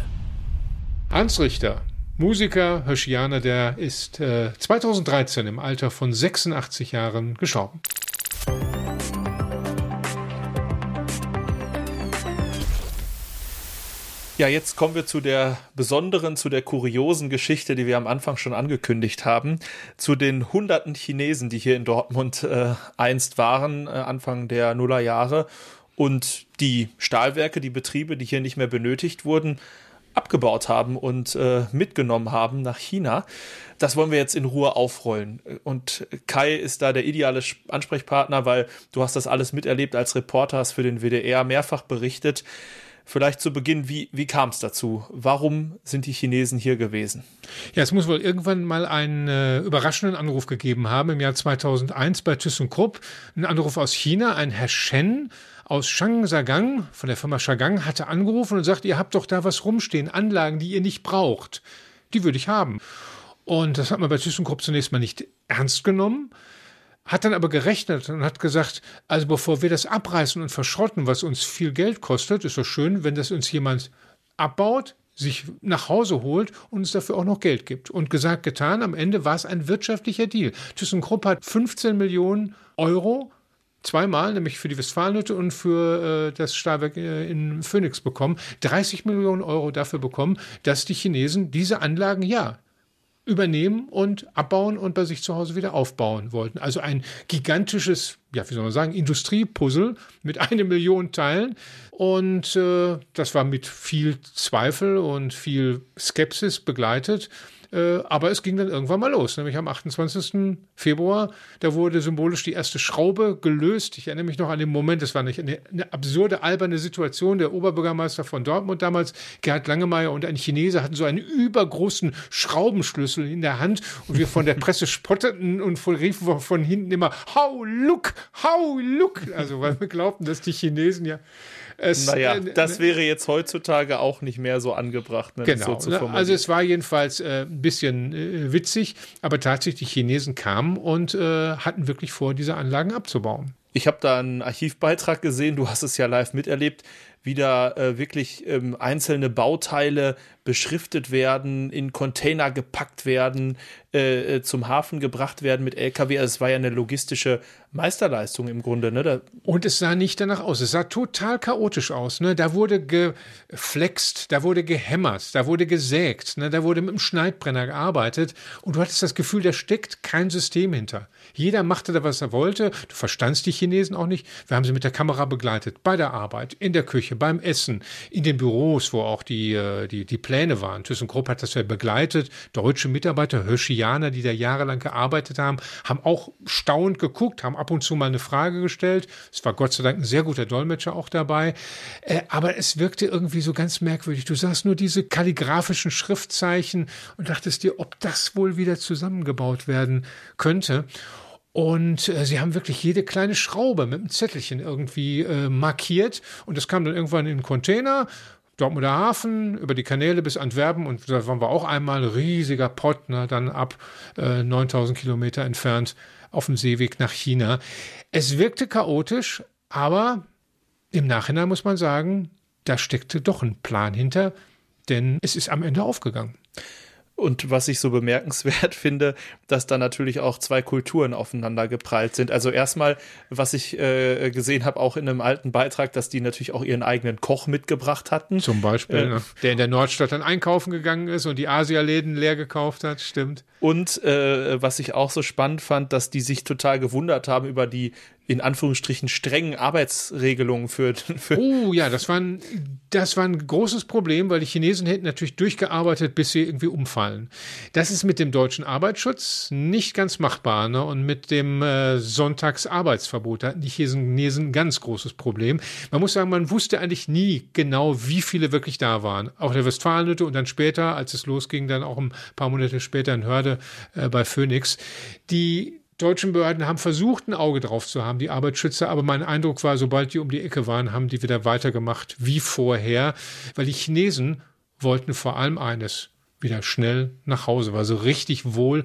Hans Richter, Musiker, Höschianer, der ist äh, 2013 im Alter von 86 Jahren gestorben. Ja, jetzt kommen wir zu der besonderen, zu der kuriosen Geschichte, die wir am Anfang schon angekündigt haben, zu den hunderten Chinesen, die hier in Dortmund äh, einst waren, äh, Anfang der Nullerjahre und die Stahlwerke, die Betriebe, die hier nicht mehr benötigt wurden, abgebaut haben und äh, mitgenommen haben nach China. Das wollen wir jetzt in Ruhe aufrollen. Und Kai ist da der ideale Ansprechpartner, weil du hast das alles miterlebt als Reporter, hast für den WDR mehrfach berichtet. Vielleicht zu Beginn, wie, wie kam es dazu? Warum sind die Chinesen hier gewesen? Ja, es muss wohl irgendwann mal einen äh, überraschenden Anruf gegeben haben im Jahr 2001 bei ThyssenKrupp. Ein Anruf aus China, ein Herr Shen aus Shangsagang von der Firma Shagang hatte angerufen und sagt, ihr habt doch da was rumstehen, Anlagen, die ihr nicht braucht. Die würde ich haben. Und das hat man bei ThyssenKrupp zunächst mal nicht ernst genommen hat dann aber gerechnet und hat gesagt, also bevor wir das abreißen und verschrotten, was uns viel Geld kostet, ist das schön, wenn das uns jemand abbaut, sich nach Hause holt und uns dafür auch noch Geld gibt. Und gesagt, getan, am Ende war es ein wirtschaftlicher Deal. ThyssenKrupp hat 15 Millionen Euro zweimal, nämlich für die Westfalenhütte und für äh, das Stahlwerk äh, in Phoenix bekommen, 30 Millionen Euro dafür bekommen, dass die Chinesen diese Anlagen ja übernehmen und abbauen und bei sich zu Hause wieder aufbauen wollten. Also ein gigantisches, ja, wie soll man sagen, Industriepuzzle mit einer Million Teilen. Und äh, das war mit viel Zweifel und viel Skepsis begleitet. Äh, aber es ging dann irgendwann mal los, nämlich am 28. Februar. Da wurde symbolisch die erste Schraube gelöst. Ich erinnere mich noch an den Moment, es war eine, eine absurde, alberne Situation. Der Oberbürgermeister von Dortmund damals, Gerhard Langemeyer und ein Chinese hatten so einen übergroßen Schraubenschlüssel in der Hand und wir von der Presse spotteten und riefen von hinten immer, how look, how look. Also, weil wir glaubten, dass die Chinesen ja es, naja, äh, das wäre jetzt heutzutage auch nicht mehr so angebracht, ne, genau, so ne, Also es war jedenfalls äh, ein bisschen äh, witzig, aber tatsächlich die Chinesen kamen und äh, hatten wirklich vor, diese Anlagen abzubauen. Ich habe da einen Archivbeitrag gesehen, du hast es ja live miterlebt, wie da äh, wirklich ähm, einzelne Bauteile beschriftet werden, in Container gepackt werden, äh, äh zum Hafen gebracht werden mit LKW. Also es war ja eine logistische Meisterleistung im Grunde. Ne? Da und es sah nicht danach aus. Es sah total chaotisch aus. Ne? Da wurde geflext, da wurde gehämmert, da wurde gesägt, ne? da wurde mit dem Schneidbrenner gearbeitet. Und du hattest das Gefühl, da steckt kein System hinter. Jeder machte da, was er wollte. Du verstandst die Chinesen auch nicht. Wir haben sie mit der Kamera begleitet, bei der Arbeit, in der Küche, beim Essen, in den Büros, wo auch die, äh, die, die Pläne waren. ThyssenKrupp hat das ja begleitet. Deutsche Mitarbeiter, Hirschianer, die da jahrelang gearbeitet haben, haben auch staunend geguckt, haben ab und zu mal eine Frage gestellt. Es war Gott sei Dank ein sehr guter Dolmetscher auch dabei. Äh, aber es wirkte irgendwie so ganz merkwürdig. Du sahst nur diese kalligraphischen Schriftzeichen und dachtest dir, ob das wohl wieder zusammengebaut werden könnte. Und äh, sie haben wirklich jede kleine Schraube mit einem Zettelchen irgendwie äh, markiert. Und das kam dann irgendwann in den Container. Dortmunder Hafen, über die Kanäle bis Antwerpen und da waren wir auch einmal riesiger Pott, ne, dann ab äh, 9000 Kilometer entfernt auf dem Seeweg nach China. Es wirkte chaotisch, aber im Nachhinein muss man sagen, da steckte doch ein Plan hinter, denn es ist am Ende aufgegangen. Und was ich so bemerkenswert finde, dass da natürlich auch zwei Kulturen aufeinander geprallt sind. Also erstmal, was ich äh, gesehen habe, auch in einem alten Beitrag, dass die natürlich auch ihren eigenen Koch mitgebracht hatten. Zum Beispiel, äh, ne? der in der Nordstadt dann einkaufen gegangen ist und die Asialäden leer gekauft hat, stimmt. Und äh, was ich auch so spannend fand, dass die sich total gewundert haben über die in Anführungsstrichen strengen Arbeitsregelungen für, für Oh ja, das war, ein, das war ein großes Problem, weil die Chinesen hätten natürlich durchgearbeitet, bis sie irgendwie umfallen. Das ist mit dem deutschen Arbeitsschutz nicht ganz machbar. Ne? Und mit dem äh, Sonntagsarbeitsverbot hatten die Chinesen ein ganz großes Problem. Man muss sagen, man wusste eigentlich nie genau, wie viele wirklich da waren. Auch der Westfalenhütte und dann später, als es losging, dann auch ein paar Monate später in Hörde äh, bei Phoenix. Die deutschen Behörden haben versucht, ein Auge drauf zu haben, die Arbeitsschützer, aber mein Eindruck war, sobald die um die Ecke waren, haben die wieder weitergemacht wie vorher, weil die Chinesen wollten vor allem eines, wieder schnell nach Hause, weil so richtig wohl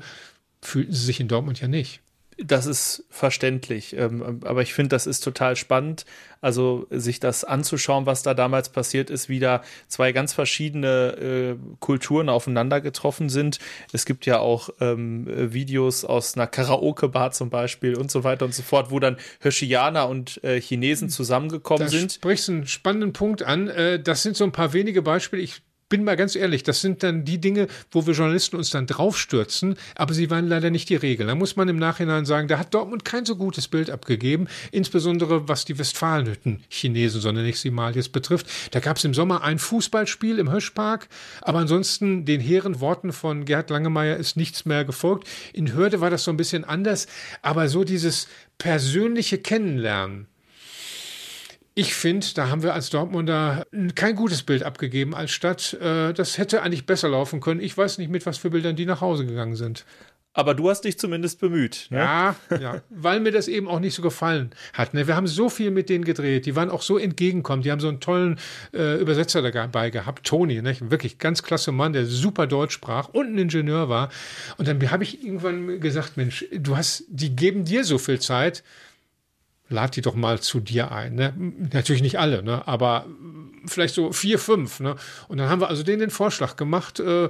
fühlten sie sich in Dortmund ja nicht. Das ist verständlich, ähm, aber ich finde, das ist total spannend, also sich das anzuschauen, was da damals passiert ist, wie da zwei ganz verschiedene äh, Kulturen aufeinander getroffen sind. Es gibt ja auch ähm, Videos aus einer Karaoke-Bar zum Beispiel und so weiter und so fort, wo dann Hirschianer und äh, Chinesen zusammengekommen da sind. Du sprichst einen spannenden Punkt an. Äh, das sind so ein paar wenige Beispiele. Ich bin mal ganz ehrlich, das sind dann die Dinge, wo wir Journalisten uns dann draufstürzen, aber sie waren leider nicht die Regel. Da muss man im Nachhinein sagen, da hat Dortmund kein so gutes Bild abgegeben, insbesondere was die Westfalenhütten Chinesen, sondern nicht sie mal jetzt betrifft. Da gab es im Sommer ein Fußballspiel im Höschpark, aber ansonsten den hehren Worten von Gerd Langemeyer ist nichts mehr gefolgt. In Hörde war das so ein bisschen anders, aber so dieses persönliche Kennenlernen, ich finde, da haben wir als Dortmunder kein gutes Bild abgegeben als Stadt. Äh, das hätte eigentlich besser laufen können. Ich weiß nicht, mit was für Bildern die nach Hause gegangen sind. Aber du hast dich zumindest bemüht. Ne? Ja, ja, weil mir das eben auch nicht so gefallen hat. Ne? Wir haben so viel mit denen gedreht. Die waren auch so entgegenkommend. Die haben so einen tollen äh, Übersetzer dabei gehabt, Toni, ne? wirklich ganz klasse Mann, der super Deutsch sprach und ein Ingenieur war. Und dann habe ich irgendwann gesagt, Mensch, du hast, die geben dir so viel Zeit lad die doch mal zu dir ein. Ne? Natürlich nicht alle, ne? aber vielleicht so vier, fünf. Ne? Und dann haben wir also denen den Vorschlag gemacht, äh,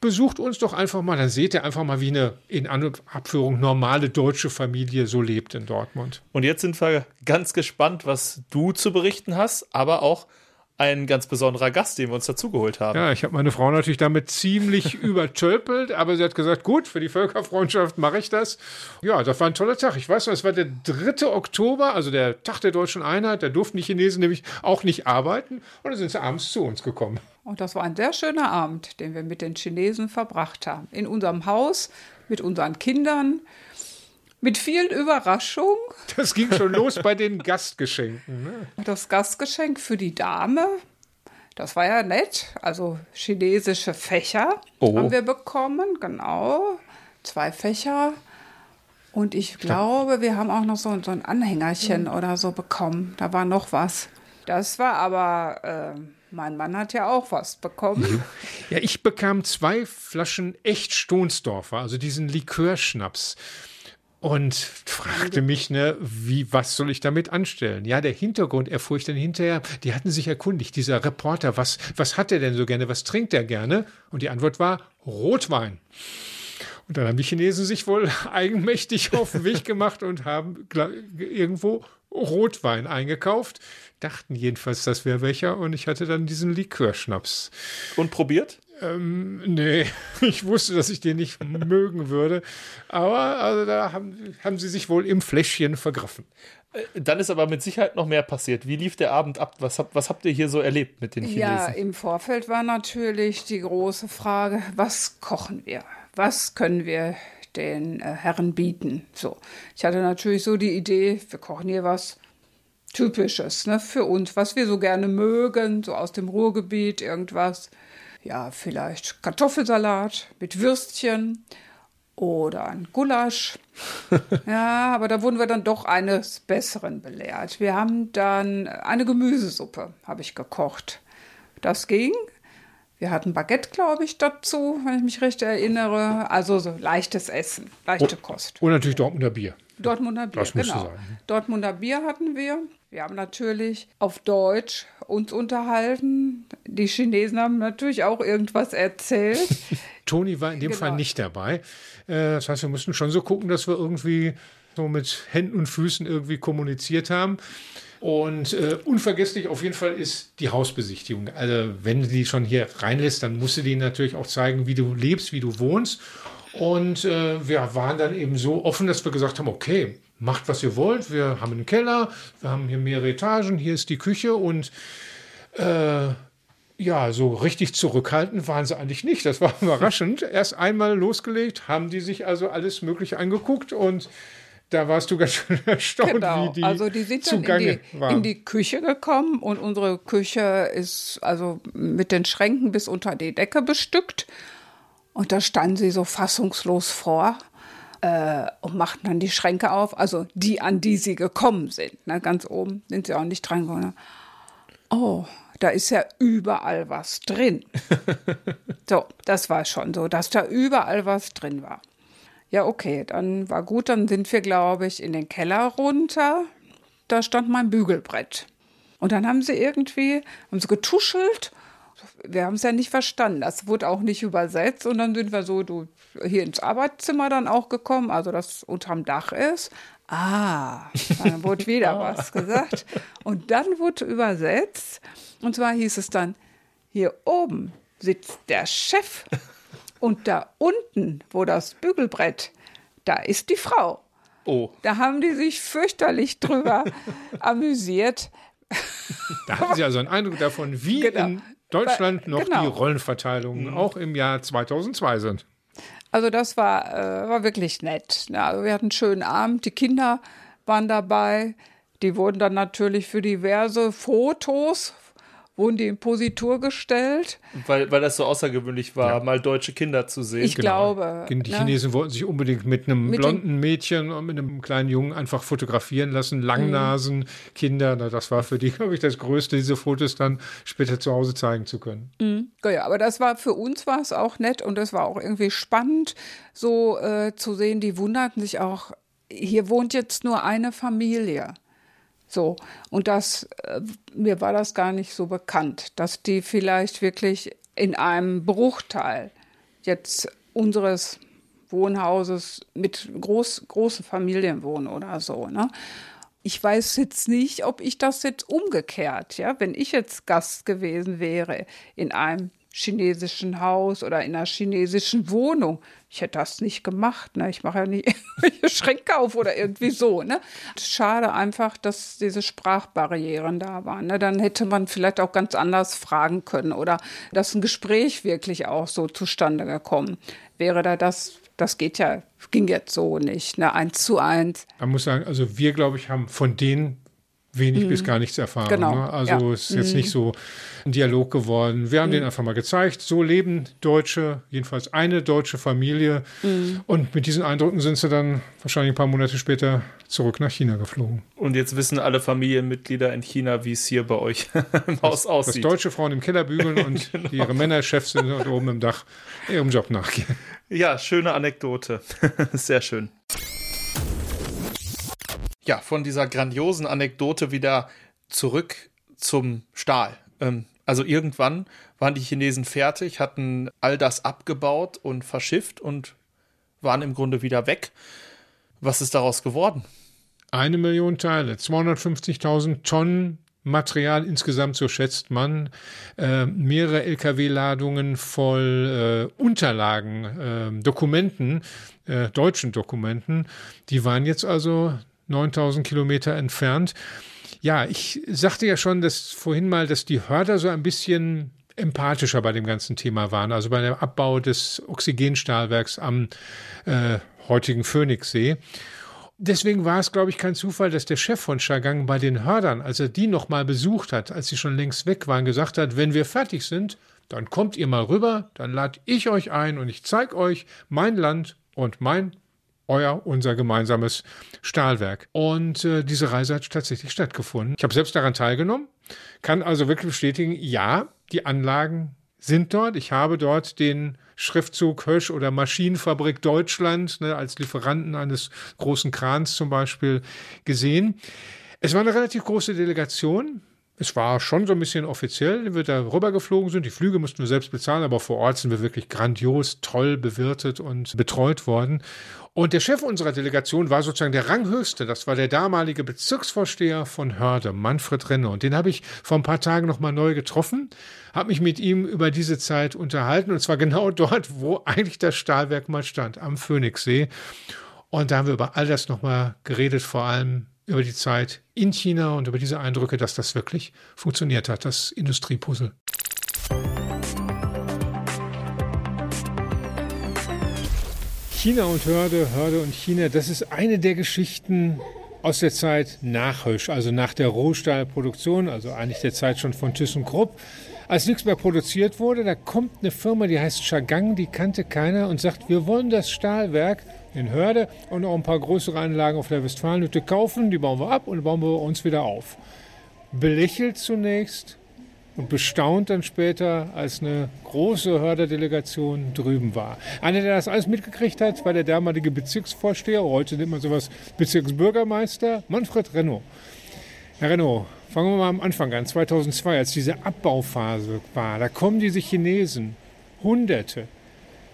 besucht uns doch einfach mal, dann seht ihr einfach mal, wie eine in Abführung normale deutsche Familie so lebt in Dortmund. Und jetzt sind wir ganz gespannt, was du zu berichten hast, aber auch ein ganz besonderer Gast, den wir uns dazugeholt haben. Ja, ich habe meine Frau natürlich damit ziemlich übertölpelt, aber sie hat gesagt, gut, für die Völkerfreundschaft mache ich das. Ja, das war ein toller Tag. Ich weiß noch, es war der 3. Oktober, also der Tag der deutschen Einheit. Da durften die Chinesen nämlich auch nicht arbeiten und dann sind sie abends zu uns gekommen. Und das war ein sehr schöner Abend, den wir mit den Chinesen verbracht haben. In unserem Haus, mit unseren Kindern. Mit vielen Überraschungen. Das ging schon los bei den Gastgeschenken. Ne? Das Gastgeschenk für die Dame, das war ja nett. Also chinesische Fächer oh. haben wir bekommen, genau. Zwei Fächer. Und ich glaube, wir haben auch noch so, so ein Anhängerchen mhm. oder so bekommen. Da war noch was. Das war aber, äh, mein Mann hat ja auch was bekommen. Ja, ich bekam zwei Flaschen echt Stonsdorfer, also diesen Likörschnaps und fragte mich, ne, wie, was soll ich damit anstellen? Ja, der Hintergrund erfuhr ich dann hinterher. Die hatten sich erkundigt, dieser Reporter, was, was hat er denn so gerne? Was trinkt er gerne? Und die Antwort war Rotwein. Und dann haben die Chinesen sich wohl eigenmächtig auf den Weg gemacht und haben irgendwo Rotwein eingekauft. Dachten jedenfalls, das wäre welcher. Und ich hatte dann diesen Likörschnaps. Und probiert? Ähm, nee, ich wusste, dass ich den nicht mögen würde. Aber also da haben, haben sie sich wohl im Fläschchen vergriffen. Äh, dann ist aber mit Sicherheit noch mehr passiert. Wie lief der Abend ab? Was, hab, was habt ihr hier so erlebt mit den Chinesen? Ja, im Vorfeld war natürlich die große Frage, was kochen wir? Was können wir den äh, Herren bieten? So, ich hatte natürlich so die Idee, wir kochen hier was Typisches ne, für uns, was wir so gerne mögen, so aus dem Ruhrgebiet, irgendwas ja, vielleicht Kartoffelsalat mit Würstchen oder ein Gulasch. ja, aber da wurden wir dann doch eines Besseren belehrt. Wir haben dann eine Gemüsesuppe, habe ich gekocht. Das ging. Wir hatten Baguette, glaube ich, dazu, wenn ich mich recht erinnere. Also so leichtes Essen, leichte und, Kost. Und natürlich Dortmunder Bier. Dortmunder Bier, das genau. Sein. Dortmunder Bier hatten wir. Wir haben natürlich auf Deutsch uns unterhalten. Die Chinesen haben natürlich auch irgendwas erzählt. Toni war in dem genau. Fall nicht dabei. Äh, das heißt, wir mussten schon so gucken, dass wir irgendwie so mit Händen und Füßen irgendwie kommuniziert haben. Und äh, unvergesslich auf jeden Fall ist die Hausbesichtigung. Also wenn du die schon hier reinlässt, dann musst du denen natürlich auch zeigen, wie du lebst, wie du wohnst. Und äh, wir waren dann eben so offen, dass wir gesagt haben, okay, macht, was ihr wollt. Wir haben einen Keller, wir haben hier mehrere Etagen, hier ist die Küche und äh, ja, so richtig zurückhaltend waren sie eigentlich nicht. Das war überraschend. Erst einmal losgelegt, haben die sich also alles Mögliche angeguckt und da warst du ganz schön erstaunt, Genau, wie die also die sind dann in zugange die, in die Küche gekommen und unsere Küche ist also mit den Schränken bis unter die Decke bestückt. Und da standen sie so fassungslos vor äh, und machten dann die Schränke auf, also die, an die sie gekommen sind. Ne? Ganz oben sind sie auch nicht dran gekommen. Oh, da ist ja überall was drin. so, das war schon so, dass da überall was drin war. Ja, okay, dann war gut, dann sind wir, glaube ich, in den Keller runter. Da stand mein Bügelbrett. Und dann haben sie irgendwie, haben sie getuschelt. Wir haben es ja nicht verstanden. Das wurde auch nicht übersetzt. Und dann sind wir so du, hier ins Arbeitszimmer dann auch gekommen, also das unterm Dach ist. Ah, dann wurde wieder was gesagt. Und dann wurde übersetzt. Und zwar hieß es dann, hier oben sitzt der Chef. Und da unten, wo das Bügelbrett, da ist die Frau. Oh, Da haben die sich fürchterlich drüber amüsiert. Da hatten sie also einen Eindruck davon, wie Genau. in Deutschland noch Genau. die Rollenverteilungen auch im Jahr 2002 sind. Also das war, äh, war wirklich nett. Ja, also wir hatten einen schönen Abend, die Kinder waren dabei. Die wurden dann natürlich für diverse Fotos, wurden die in Positur gestellt. weil, weil das so außergewöhnlich war, mal deutsche Kinder zu sehen. Ich glaube. Die ne? Chinesen wollten sich unbedingt mit einem Mit blonden Mädchen und mit einem kleinen Jungen einfach fotografieren lassen. Langnasen, Kinder, na, das war für die, glaube ich, das Größte, diese Fotos dann später zu Hause zeigen zu können. Ja, aber das war für uns war es auch nett und es war auch irgendwie spannend, so äh, zu sehen. Die wunderten sich auch. Hier wohnt jetzt nur eine Familie. So und das äh, mir war das gar nicht so bekannt, dass die vielleicht wirklich in einem Bruchteil jetzt unseres Wohnhauses mit groß, großen Familien wohnen oder so. Ne? Ich weiß jetzt nicht, ob ich das jetzt umgekehrt, ja, wenn ich jetzt Gast gewesen wäre in einem chinesischen Haus oder in einer chinesischen Wohnung. Ich hätte das nicht gemacht. Ne? Ich mache ja nicht irgendwelche Schränke auf oder irgendwie so. Ne? Schade einfach, dass diese Sprachbarrieren da waren. Ne? Dann hätte man vielleicht auch ganz anders fragen können oder dass ein Gespräch wirklich auch so zustande gekommen wäre. Da das, das geht ja, ging jetzt so nicht. Ne? Eins zu eins. Man muss sagen, also wir, glaube ich, haben von denen wenig bis gar nichts erfahren. Genau, Ne? Also ja. es ist jetzt nicht so ein Dialog geworden. Wir haben denen einfach mal gezeigt, so leben Deutsche, jedenfalls eine deutsche Familie. Und mit diesen Eindrücken sind sie dann wahrscheinlich ein paar Monate später zurück nach China geflogen. Und jetzt wissen alle Familienmitglieder in China, wie es hier bei euch im Haus Dass aussieht. deutsche Frauen im Keller bügeln und ihre Männer Chefs sind und oben im Dach ihrem Job nachgehen. Ja, schöne Anekdote. Sehr schön. Ja, von dieser grandiosen Anekdote wieder zurück zum Stahl. Ähm, also irgendwann waren die Chinesen fertig, hatten all das abgebaut und verschifft und waren im Grunde wieder weg. Was ist daraus geworden? Eine Million Teile, 250.000 Tonnen Material insgesamt, so schätzt man, äh, mehrere Lkw-Ladungen voll äh, Unterlagen, äh, Dokumenten, deutschen Dokumenten, die waren jetzt also 9000 Kilometer entfernt. Ja, ich sagte ja schon, dass vorhin mal, dass die Hörder so ein bisschen empathischer bei dem ganzen Thema waren, also bei dem Abbau des Oxygenstahlwerks am äh, heutigen Phoenixsee. Deswegen war es, glaube ich, kein Zufall, dass der Chef von Chagang bei den Hördern, als er die nochmal besucht hat, als sie schon längst weg waren, gesagt hat, wenn wir fertig sind, dann kommt ihr mal rüber, dann lade ich euch ein und ich zeige euch mein Land und mein, euer, unser gemeinsames Stahlwerk. Und äh, diese Reise hat tatsächlich stattgefunden. Ich habe selbst daran teilgenommen, kann also wirklich bestätigen, ja, die Anlagen sind dort. Ich habe dort den Schriftzug Hösch oder Maschinenfabrik Deutschland ne, als Lieferanten eines großen Krans zum Beispiel gesehen. Es war eine relativ große Delegation. Es war schon so ein bisschen offiziell, wir da rübergeflogen sind. Die Flüge mussten wir selbst bezahlen, aber vor Ort sind wir wirklich grandios, toll bewirtet und betreut worden. Und der Chef unserer Delegation war sozusagen der Ranghöchste. Das war der damalige Bezirksvorsteher von Hörde, Manfred Renner. Und den habe ich vor ein paar Tagen nochmal neu getroffen, habe mich mit ihm über diese Zeit unterhalten. Und zwar genau dort, wo eigentlich das Stahlwerk mal stand, am Phoenixsee. Und da haben wir über all das nochmal geredet, vor allem über die Zeit in China und über diese Eindrücke, dass das wirklich funktioniert hat, das Industriepuzzle. China und Hörde, Hörde und China, das ist eine der Geschichten aus der Zeit nach Hösch, also nach der Rohstahlproduktion, also eigentlich der Zeit schon von ThyssenKrupp. Als nichts mehr produziert wurde, da kommt eine Firma, die heißt Chagang, die kannte keiner und sagt, wir wollen das Stahlwerk in Hörde und auch ein paar größere Anlagen auf der Westfalenhütte kaufen, die bauen wir ab und bauen wir uns wieder auf. Belächelt zunächst und bestaunt dann später, als eine große Hörder-Delegation drüben war. Einer, der das alles mitgekriegt hat, war der damalige Bezirksvorsteher, heute nennt man sowas Bezirksbürgermeister, Manfred Renno. Herr Renno, fangen wir mal am Anfang an, 2002, als diese Abbauphase war. Da kommen diese Chinesen, Hunderte,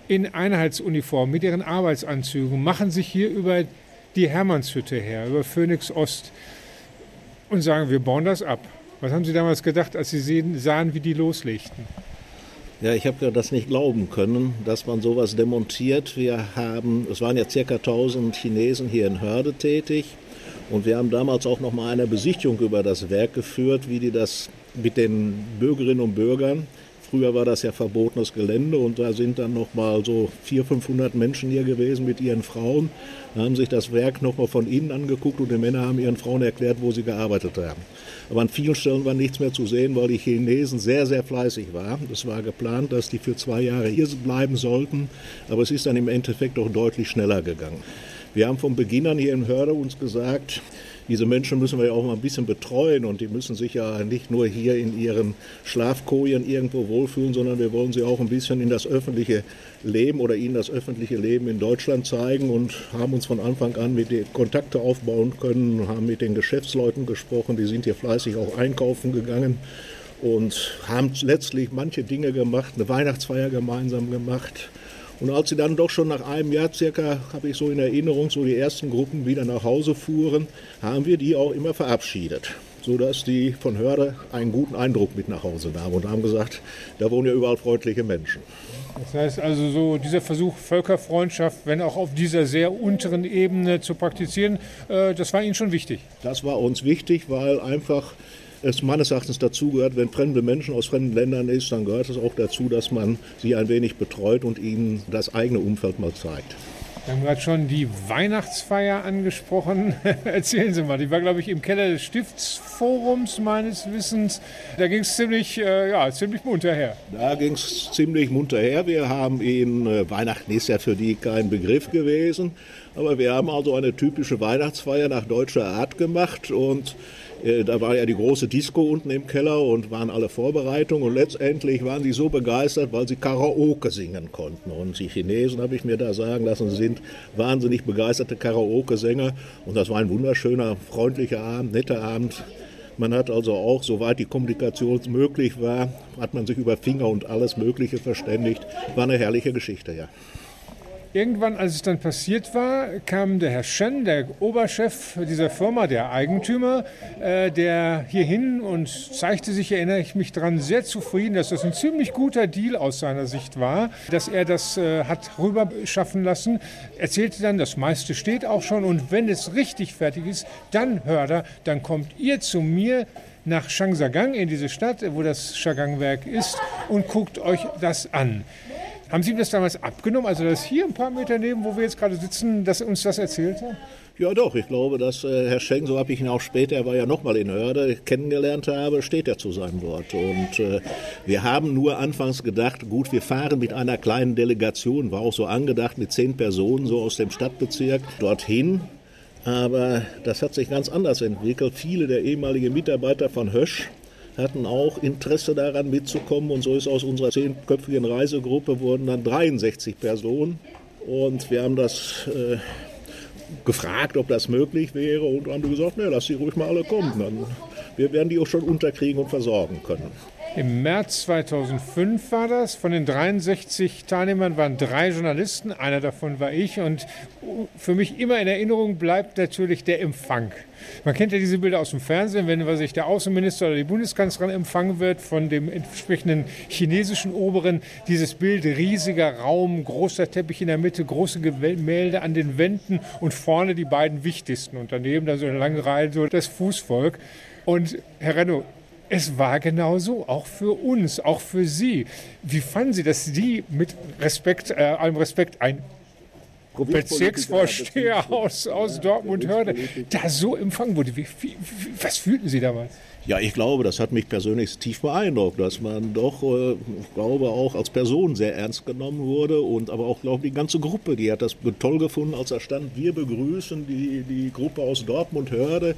in Einheitsuniform mit ihren Arbeitsanzügen, machen sich hier über die Hermannshütte her, über Phoenix Ost und sagen, wir bauen das ab. Was haben Sie damals gedacht, als Sie sehen, sahen, wie die loslegten? Ja, ich habe das nicht glauben können, dass man sowas demontiert. Wir haben, es waren ja circa 1000 Chinesen hier in Hörde tätig und wir haben damals auch noch mal eine Besichtigung über das Werk geführt, wie die das mit den Bürgerinnen und Bürgern Früher war das ja verbotenes Gelände und da sind dann noch mal so 400, 500 Menschen hier gewesen mit ihren Frauen. Da haben sich das Werk noch mal von innen angeguckt und die Männer haben ihren Frauen erklärt, wo sie gearbeitet haben. Aber an vielen Stellen war nichts mehr zu sehen, weil die Chinesen sehr, sehr fleißig waren. Es war geplant, dass die für zwei Jahre hier bleiben sollten, aber es ist dann im Endeffekt auch deutlich schneller gegangen. Wir haben von Beginn an hier in Hörde uns gesagt, diese Menschen müssen wir ja auch mal ein bisschen betreuen und die müssen sich ja nicht nur hier in ihren Schlafkojen irgendwo wohlfühlen, sondern wir wollen sie auch ein bisschen in das öffentliche Leben oder ihnen das öffentliche Leben in Deutschland zeigen und haben uns von Anfang an mit den Kontakte aufbauen können, haben mit den Geschäftsleuten gesprochen, die sind hier fleißig auch einkaufen gegangen und haben letztlich manche Dinge gemacht, eine Weihnachtsfeier gemeinsam gemacht und als sie dann doch schon nach einem Jahr circa, habe ich so in Erinnerung, so die ersten Gruppen wieder nach Hause fuhren, haben wir die auch immer verabschiedet, sodass die von Hörde einen guten Eindruck mit nach Hause nahmen und haben gesagt, da wohnen ja überall freundliche Menschen. Das heißt also so dieser Versuch Völkerfreundschaft, wenn auch auf dieser sehr unteren Ebene zu praktizieren, äh, das war Ihnen schon wichtig. Das war uns wichtig, weil einfach es meines Erachtens dazugehört, wenn fremde Menschen aus fremden Ländern ist, dann gehört es auch dazu, dass man sie ein wenig betreut und ihnen das eigene Umfeld mal zeigt. Wir haben gerade schon die Weihnachtsfeier angesprochen. Erzählen Sie mal, die war, glaube ich, im Keller des Stiftsforums meines Wissens. Da ging es ziemlich, äh, ja, ziemlich munter her. Da ging es ziemlich munter her. Wir haben ihn, äh, Weihnachten ist ja für die kein Begriff gewesen, aber wir haben also eine typische Weihnachtsfeier nach deutscher Art gemacht und da war ja die große Disco unten im Keller und waren alle Vorbereitungen und letztendlich waren die so begeistert, weil sie Karaoke singen konnten. Und die Chinesen, habe ich mir da sagen lassen, sind wahnsinnig begeisterte Karaoke-Sänger und das war ein wunderschöner, freundlicher Abend, netter Abend. Man hat also auch, soweit die Kommunikation möglich war, hat man sich über Finger und alles Mögliche verständigt. War eine herrliche Geschichte, ja. Irgendwann, als es dann passiert war, kam der Herr Shen, der Oberchef dieser Firma, der Eigentümer, äh, der hierhin und zeigte sich, erinnere ich mich daran, sehr zufrieden, dass das ein ziemlich guter Deal aus seiner Sicht war, dass er das äh, hat rüber schaffen lassen. Erzählte dann, das meiste steht auch schon und wenn es richtig fertig ist, dann hört er, dann kommt ihr zu mir nach Shangsagang in diese Stadt, wo das Shagang-Werk ist und guckt euch das an. Haben Sie ihm das damals abgenommen? Also das hier ein paar Meter neben, wo wir jetzt gerade sitzen, dass uns das erzählt hat? Ja, doch. Ich glaube, dass äh, Herr Schenk, so habe ich ihn auch später, er war ja nochmal in Hörde, kennengelernt habe, steht er zu seinem Wort. Und äh, wir haben nur anfangs gedacht, gut, wir fahren mit einer kleinen Delegation, war auch so angedacht, mit zehn Personen so aus dem Stadtbezirk dorthin. Aber das hat sich ganz anders entwickelt. Viele der ehemaligen Mitarbeiter von Hösch hatten auch Interesse daran mitzukommen. Und so ist aus unserer zehnköpfigen Reisegruppe wurden dann 63 Personen. Und wir haben das äh, gefragt, ob das möglich wäre. Und haben gesagt, ne, lass sie ruhig mal alle kommen, dann wir werden die auch schon unterkriegen und versorgen können. Im März 2005 war das. Von den 63 Teilnehmern waren drei Journalisten. Einer davon war ich. Und für mich immer in Erinnerung bleibt natürlich der Empfang. Man kennt ja diese Bilder aus dem Fernsehen, wenn was der Außenminister oder die Bundeskanzlerin empfangen wird von dem entsprechenden chinesischen Oberen. Dieses Bild, riesiger Raum, großer Teppich in der Mitte, große Gemälde an den Wänden und vorne die beiden wichtigsten. Und daneben dann so eine lange Reihe, so das Fußvolk. Und Herr Renno, es war genau so, auch für uns, auch für Sie. Wie fanden Sie, dass Sie mit Respekt, äh, allem Respekt, ein Bezirksvorsteher aus, aus Dortmund-Hörde da so empfangen wurde? Wie, wie, was fühlten Sie damals? Ja, ich glaube, das hat mich persönlich tief beeindruckt, dass man doch, äh, glaube auch als Person sehr ernst genommen wurde und aber auch, glaube die ganze Gruppe, die hat das toll gefunden, als er stand, wir begrüßen die, die Gruppe aus Dortmund Hörde.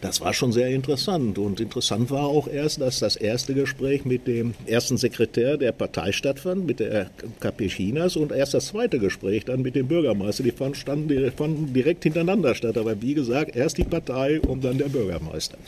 Das war schon sehr interessant und interessant war auch erst, dass das erste Gespräch mit dem ersten Sekretär der Partei stattfand, mit der KP Chinas und erst das zweite Gespräch dann mit dem Bürgermeister. Die fanden, standen, fanden direkt hintereinander statt, aber wie gesagt, erst die Partei und dann der Bürgermeister.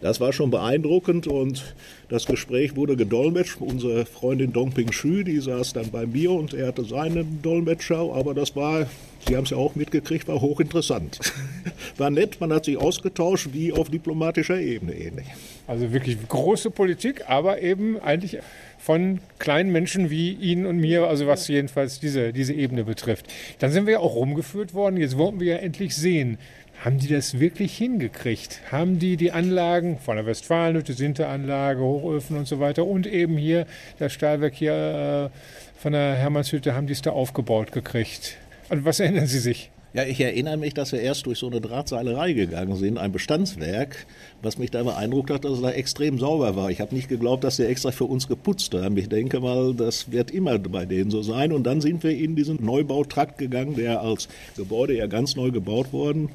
Das war schon beeindruckend und das Gespräch wurde gedolmetscht. Unsere Freundin Dongping Xu, die saß dann bei mir und er hatte seinen Dolmetscher, aber das war, Sie haben es ja auch mitgekriegt, war hochinteressant. War nett, man hat sich ausgetauscht wie auf diplomatischer Ebene ähnlich. Also wirklich große Politik, aber eben eigentlich von kleinen Menschen wie Ihnen und mir, also was jedenfalls diese, diese Ebene betrifft. Dann sind wir ja auch rumgeführt worden. Jetzt wollten wir ja endlich sehen, haben die das wirklich hingekriegt? Haben die die Anlagen von der Westfalenhütte, Sinteranlage, Hochöfen und so weiter und eben hier das Stahlwerk hier äh, von der Hermannshütte, haben die es da aufgebaut gekriegt? An was erinnern Sie sich? Ja, ich erinnere mich, dass wir erst durch so eine Drahtseilerei gegangen sind, ein Bestandswerk, was mich da beeindruckt hat, dass es da extrem sauber war. Ich habe nicht geglaubt, dass sie extra für uns geputzt haben. Ich denke mal, das wird immer bei denen so sein. Und dann sind wir in diesen Neubautrakt gegangen, der als Gebäude ja ganz neu gebaut worden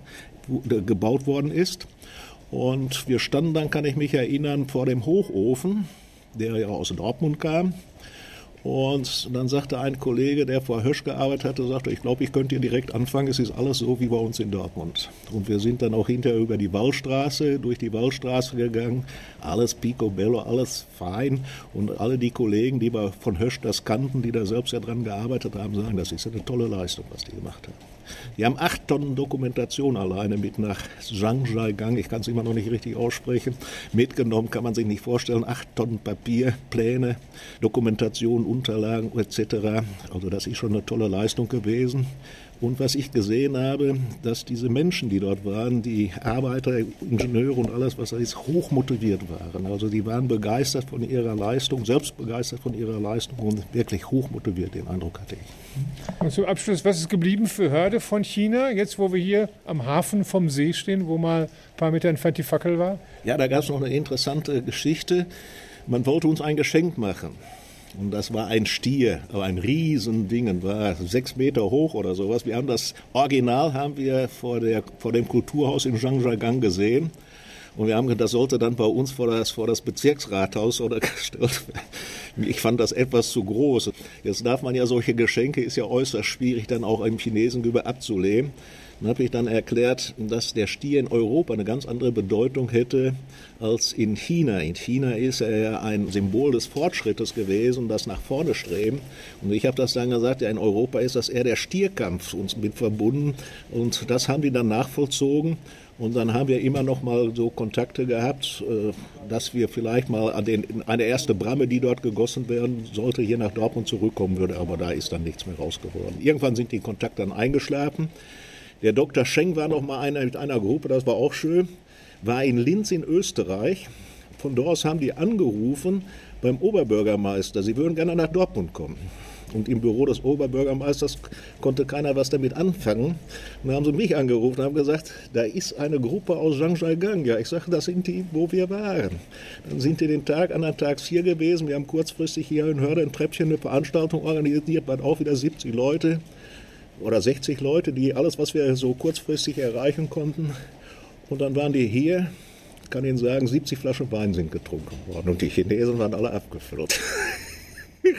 gebaut worden ist. Und wir standen dann, kann ich mich erinnern, vor dem Hochofen, der ja aus Dortmund kam. Und dann sagte ein Kollege, der vor Hösch gearbeitet hatte, sagte, ich glaube, ich könnte hier direkt anfangen, es ist alles so wie bei uns in Dortmund. Und wir sind dann auch hinterher über die Wallstraße, durch die Wallstraße gegangen, alles picobello, alles fein. Und alle die Kollegen, die von Hösch das kannten, die da selbst ja dran gearbeitet haben, sagen, das ist eine tolle Leistung, was die gemacht haben. Die haben acht Tonnen Dokumentation alleine mit nach Zhangjiagang, ich kann es immer noch nicht richtig aussprechen, mitgenommen, kann man sich nicht vorstellen. Acht Tonnen Papier, Pläne, Dokumentation, Unterlagen etc. Also das ist schon eine tolle Leistung gewesen. Und was ich gesehen habe, dass diese Menschen, die dort waren, die Arbeiter, Ingenieure und alles, was da ist, hochmotiviert waren. Also die waren begeistert von ihrer Leistung, selbst begeistert von ihrer Leistung und wirklich hochmotiviert, den Eindruck hatte ich. Und zum Abschluss, was ist geblieben für Hörde von China, jetzt wo wir hier am Hafen vom See stehen, wo mal ein paar Meter entfernt die Fackel war? Ja, da gab es noch eine interessante Geschichte. Man wollte uns ein Geschenk machen. Und das war ein Stier, aber ein Riesending, war sechs Meter hoch oder sowas. Wir haben das Original haben wir vor, der, vor dem Kulturhaus in Zhangjiagang gesehen. Und wir haben gedacht, das sollte dann bei uns vor das, vor das Bezirksrathaus oder gestellt werden. Ich fand das etwas zu groß. Jetzt darf man ja solche Geschenke, ist ja äußerst schwierig dann auch im Chinesen über abzulehnen. Dann habe ich dann erklärt, dass der Stier in Europa eine ganz andere Bedeutung hätte als in China. In China ist er ja ein Symbol des Fortschrittes gewesen, das nach vorne streben. Und ich habe das dann gesagt, ja, in Europa ist das eher der Stierkampf uns mit verbunden. Und das haben die dann nachvollzogen. Und dann haben wir immer noch mal so Kontakte gehabt, äh, dass wir vielleicht mal an den, eine erste Bramme, die dort gegossen werden sollte, hier nach Dortmund zurückkommen würde. Aber da ist dann nichts mehr rausgeworden. Irgendwann sind die Kontakte dann eingeschlafen. Der Dr. Schenk war noch mal einer mit einer Gruppe, das war auch schön, war in Linz in Österreich. Von dort aus haben die angerufen beim Oberbürgermeister, sie würden gerne nach Dortmund kommen. Und im Büro des Oberbürgermeisters konnte keiner was damit anfangen. Und dann haben sie mich angerufen und haben gesagt, da ist eine Gruppe aus Zhangjiagang. Ja, ich sage, das sind die, wo wir waren. Dann sind die den Tag, anderen Tags hier gewesen. Wir haben kurzfristig hier in Hörde ein Treppchen eine Veranstaltung organisiert, waren auch wieder 70 Leute oder 60 Leute, die alles, was wir so kurzfristig erreichen konnten. Und dann waren die hier, kann Ihnen sagen, 70 Flaschen Wein sind getrunken worden und die Chinesen waren alle abgefüllt.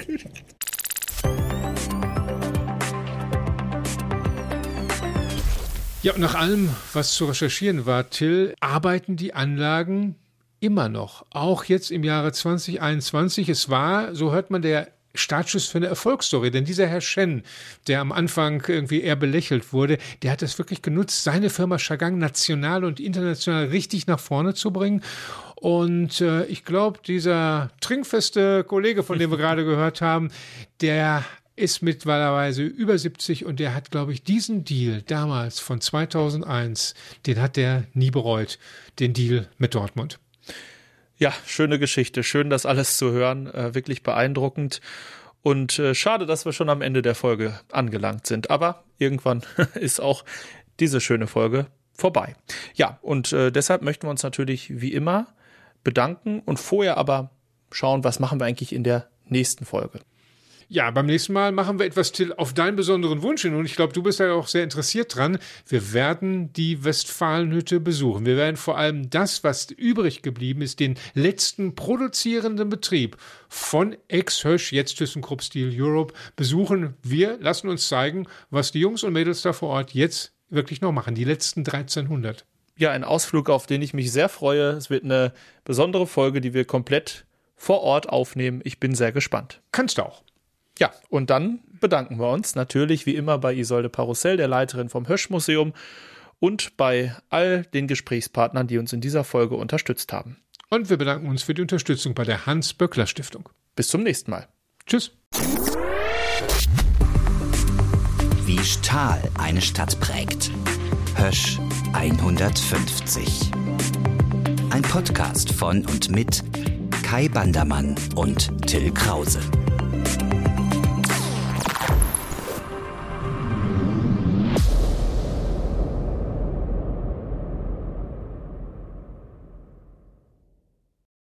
Ja, und nach allem, was zu recherchieren war, Till, arbeiten die Anlagen immer noch, auch jetzt im Jahre 2021. Es war, so hört man, der Startschuss für eine Erfolgsstory. Denn dieser Herr Shen, der am Anfang irgendwie eher belächelt wurde, der hat es wirklich genutzt, seine Firma Chagang national und international richtig nach vorne zu bringen. Und äh, ich glaube, dieser trinkfeste Kollege, von dem wir gerade gehört haben, der ist mittlerweile über 70 und der hat, glaube ich, diesen Deal damals von 2001, den hat der nie bereut, den Deal mit Dortmund. Ja, schöne Geschichte. Schön, das alles zu hören. Äh, wirklich beeindruckend. Und äh, schade, dass wir schon am Ende der Folge angelangt sind. Aber irgendwann ist auch diese schöne Folge vorbei. Ja, und äh, deshalb möchten wir uns natürlich wie immer bedanken und vorher aber schauen, was machen wir eigentlich in der nächsten Folge. Ja, beim nächsten Mal machen wir etwas, Till, auf deinen besonderen Wunsch hin. Und ich glaube, du bist ja auch sehr interessiert dran. Wir werden die Westfalenhütte besuchen. Wir werden vor allem das, was übrig geblieben ist, den letzten produzierenden Betrieb von Ex-Hösch, jetzt ThyssenKrupp Steel Europe, besuchen. Wir lassen uns zeigen, was die Jungs und Mädels da vor Ort jetzt wirklich noch machen. Die letzten 1300. Ja, ein Ausflug, auf den ich mich sehr freue. Es wird eine besondere Folge, die wir komplett vor Ort aufnehmen. Ich bin sehr gespannt. Kannst du auch. Ja, und dann bedanken wir uns natürlich wie immer bei Isolde Parussell, der Leiterin vom Hösch-Museum, und bei all den Gesprächspartnern, die uns in dieser Folge unterstützt haben. Und wir bedanken uns für die Unterstützung bei der Hans-Böckler-Stiftung. Bis zum nächsten Mal. Tschüss. Wie Stahl eine Stadt prägt. Hösch 150. Ein Podcast von und mit Kai Bandermann und Till Krause.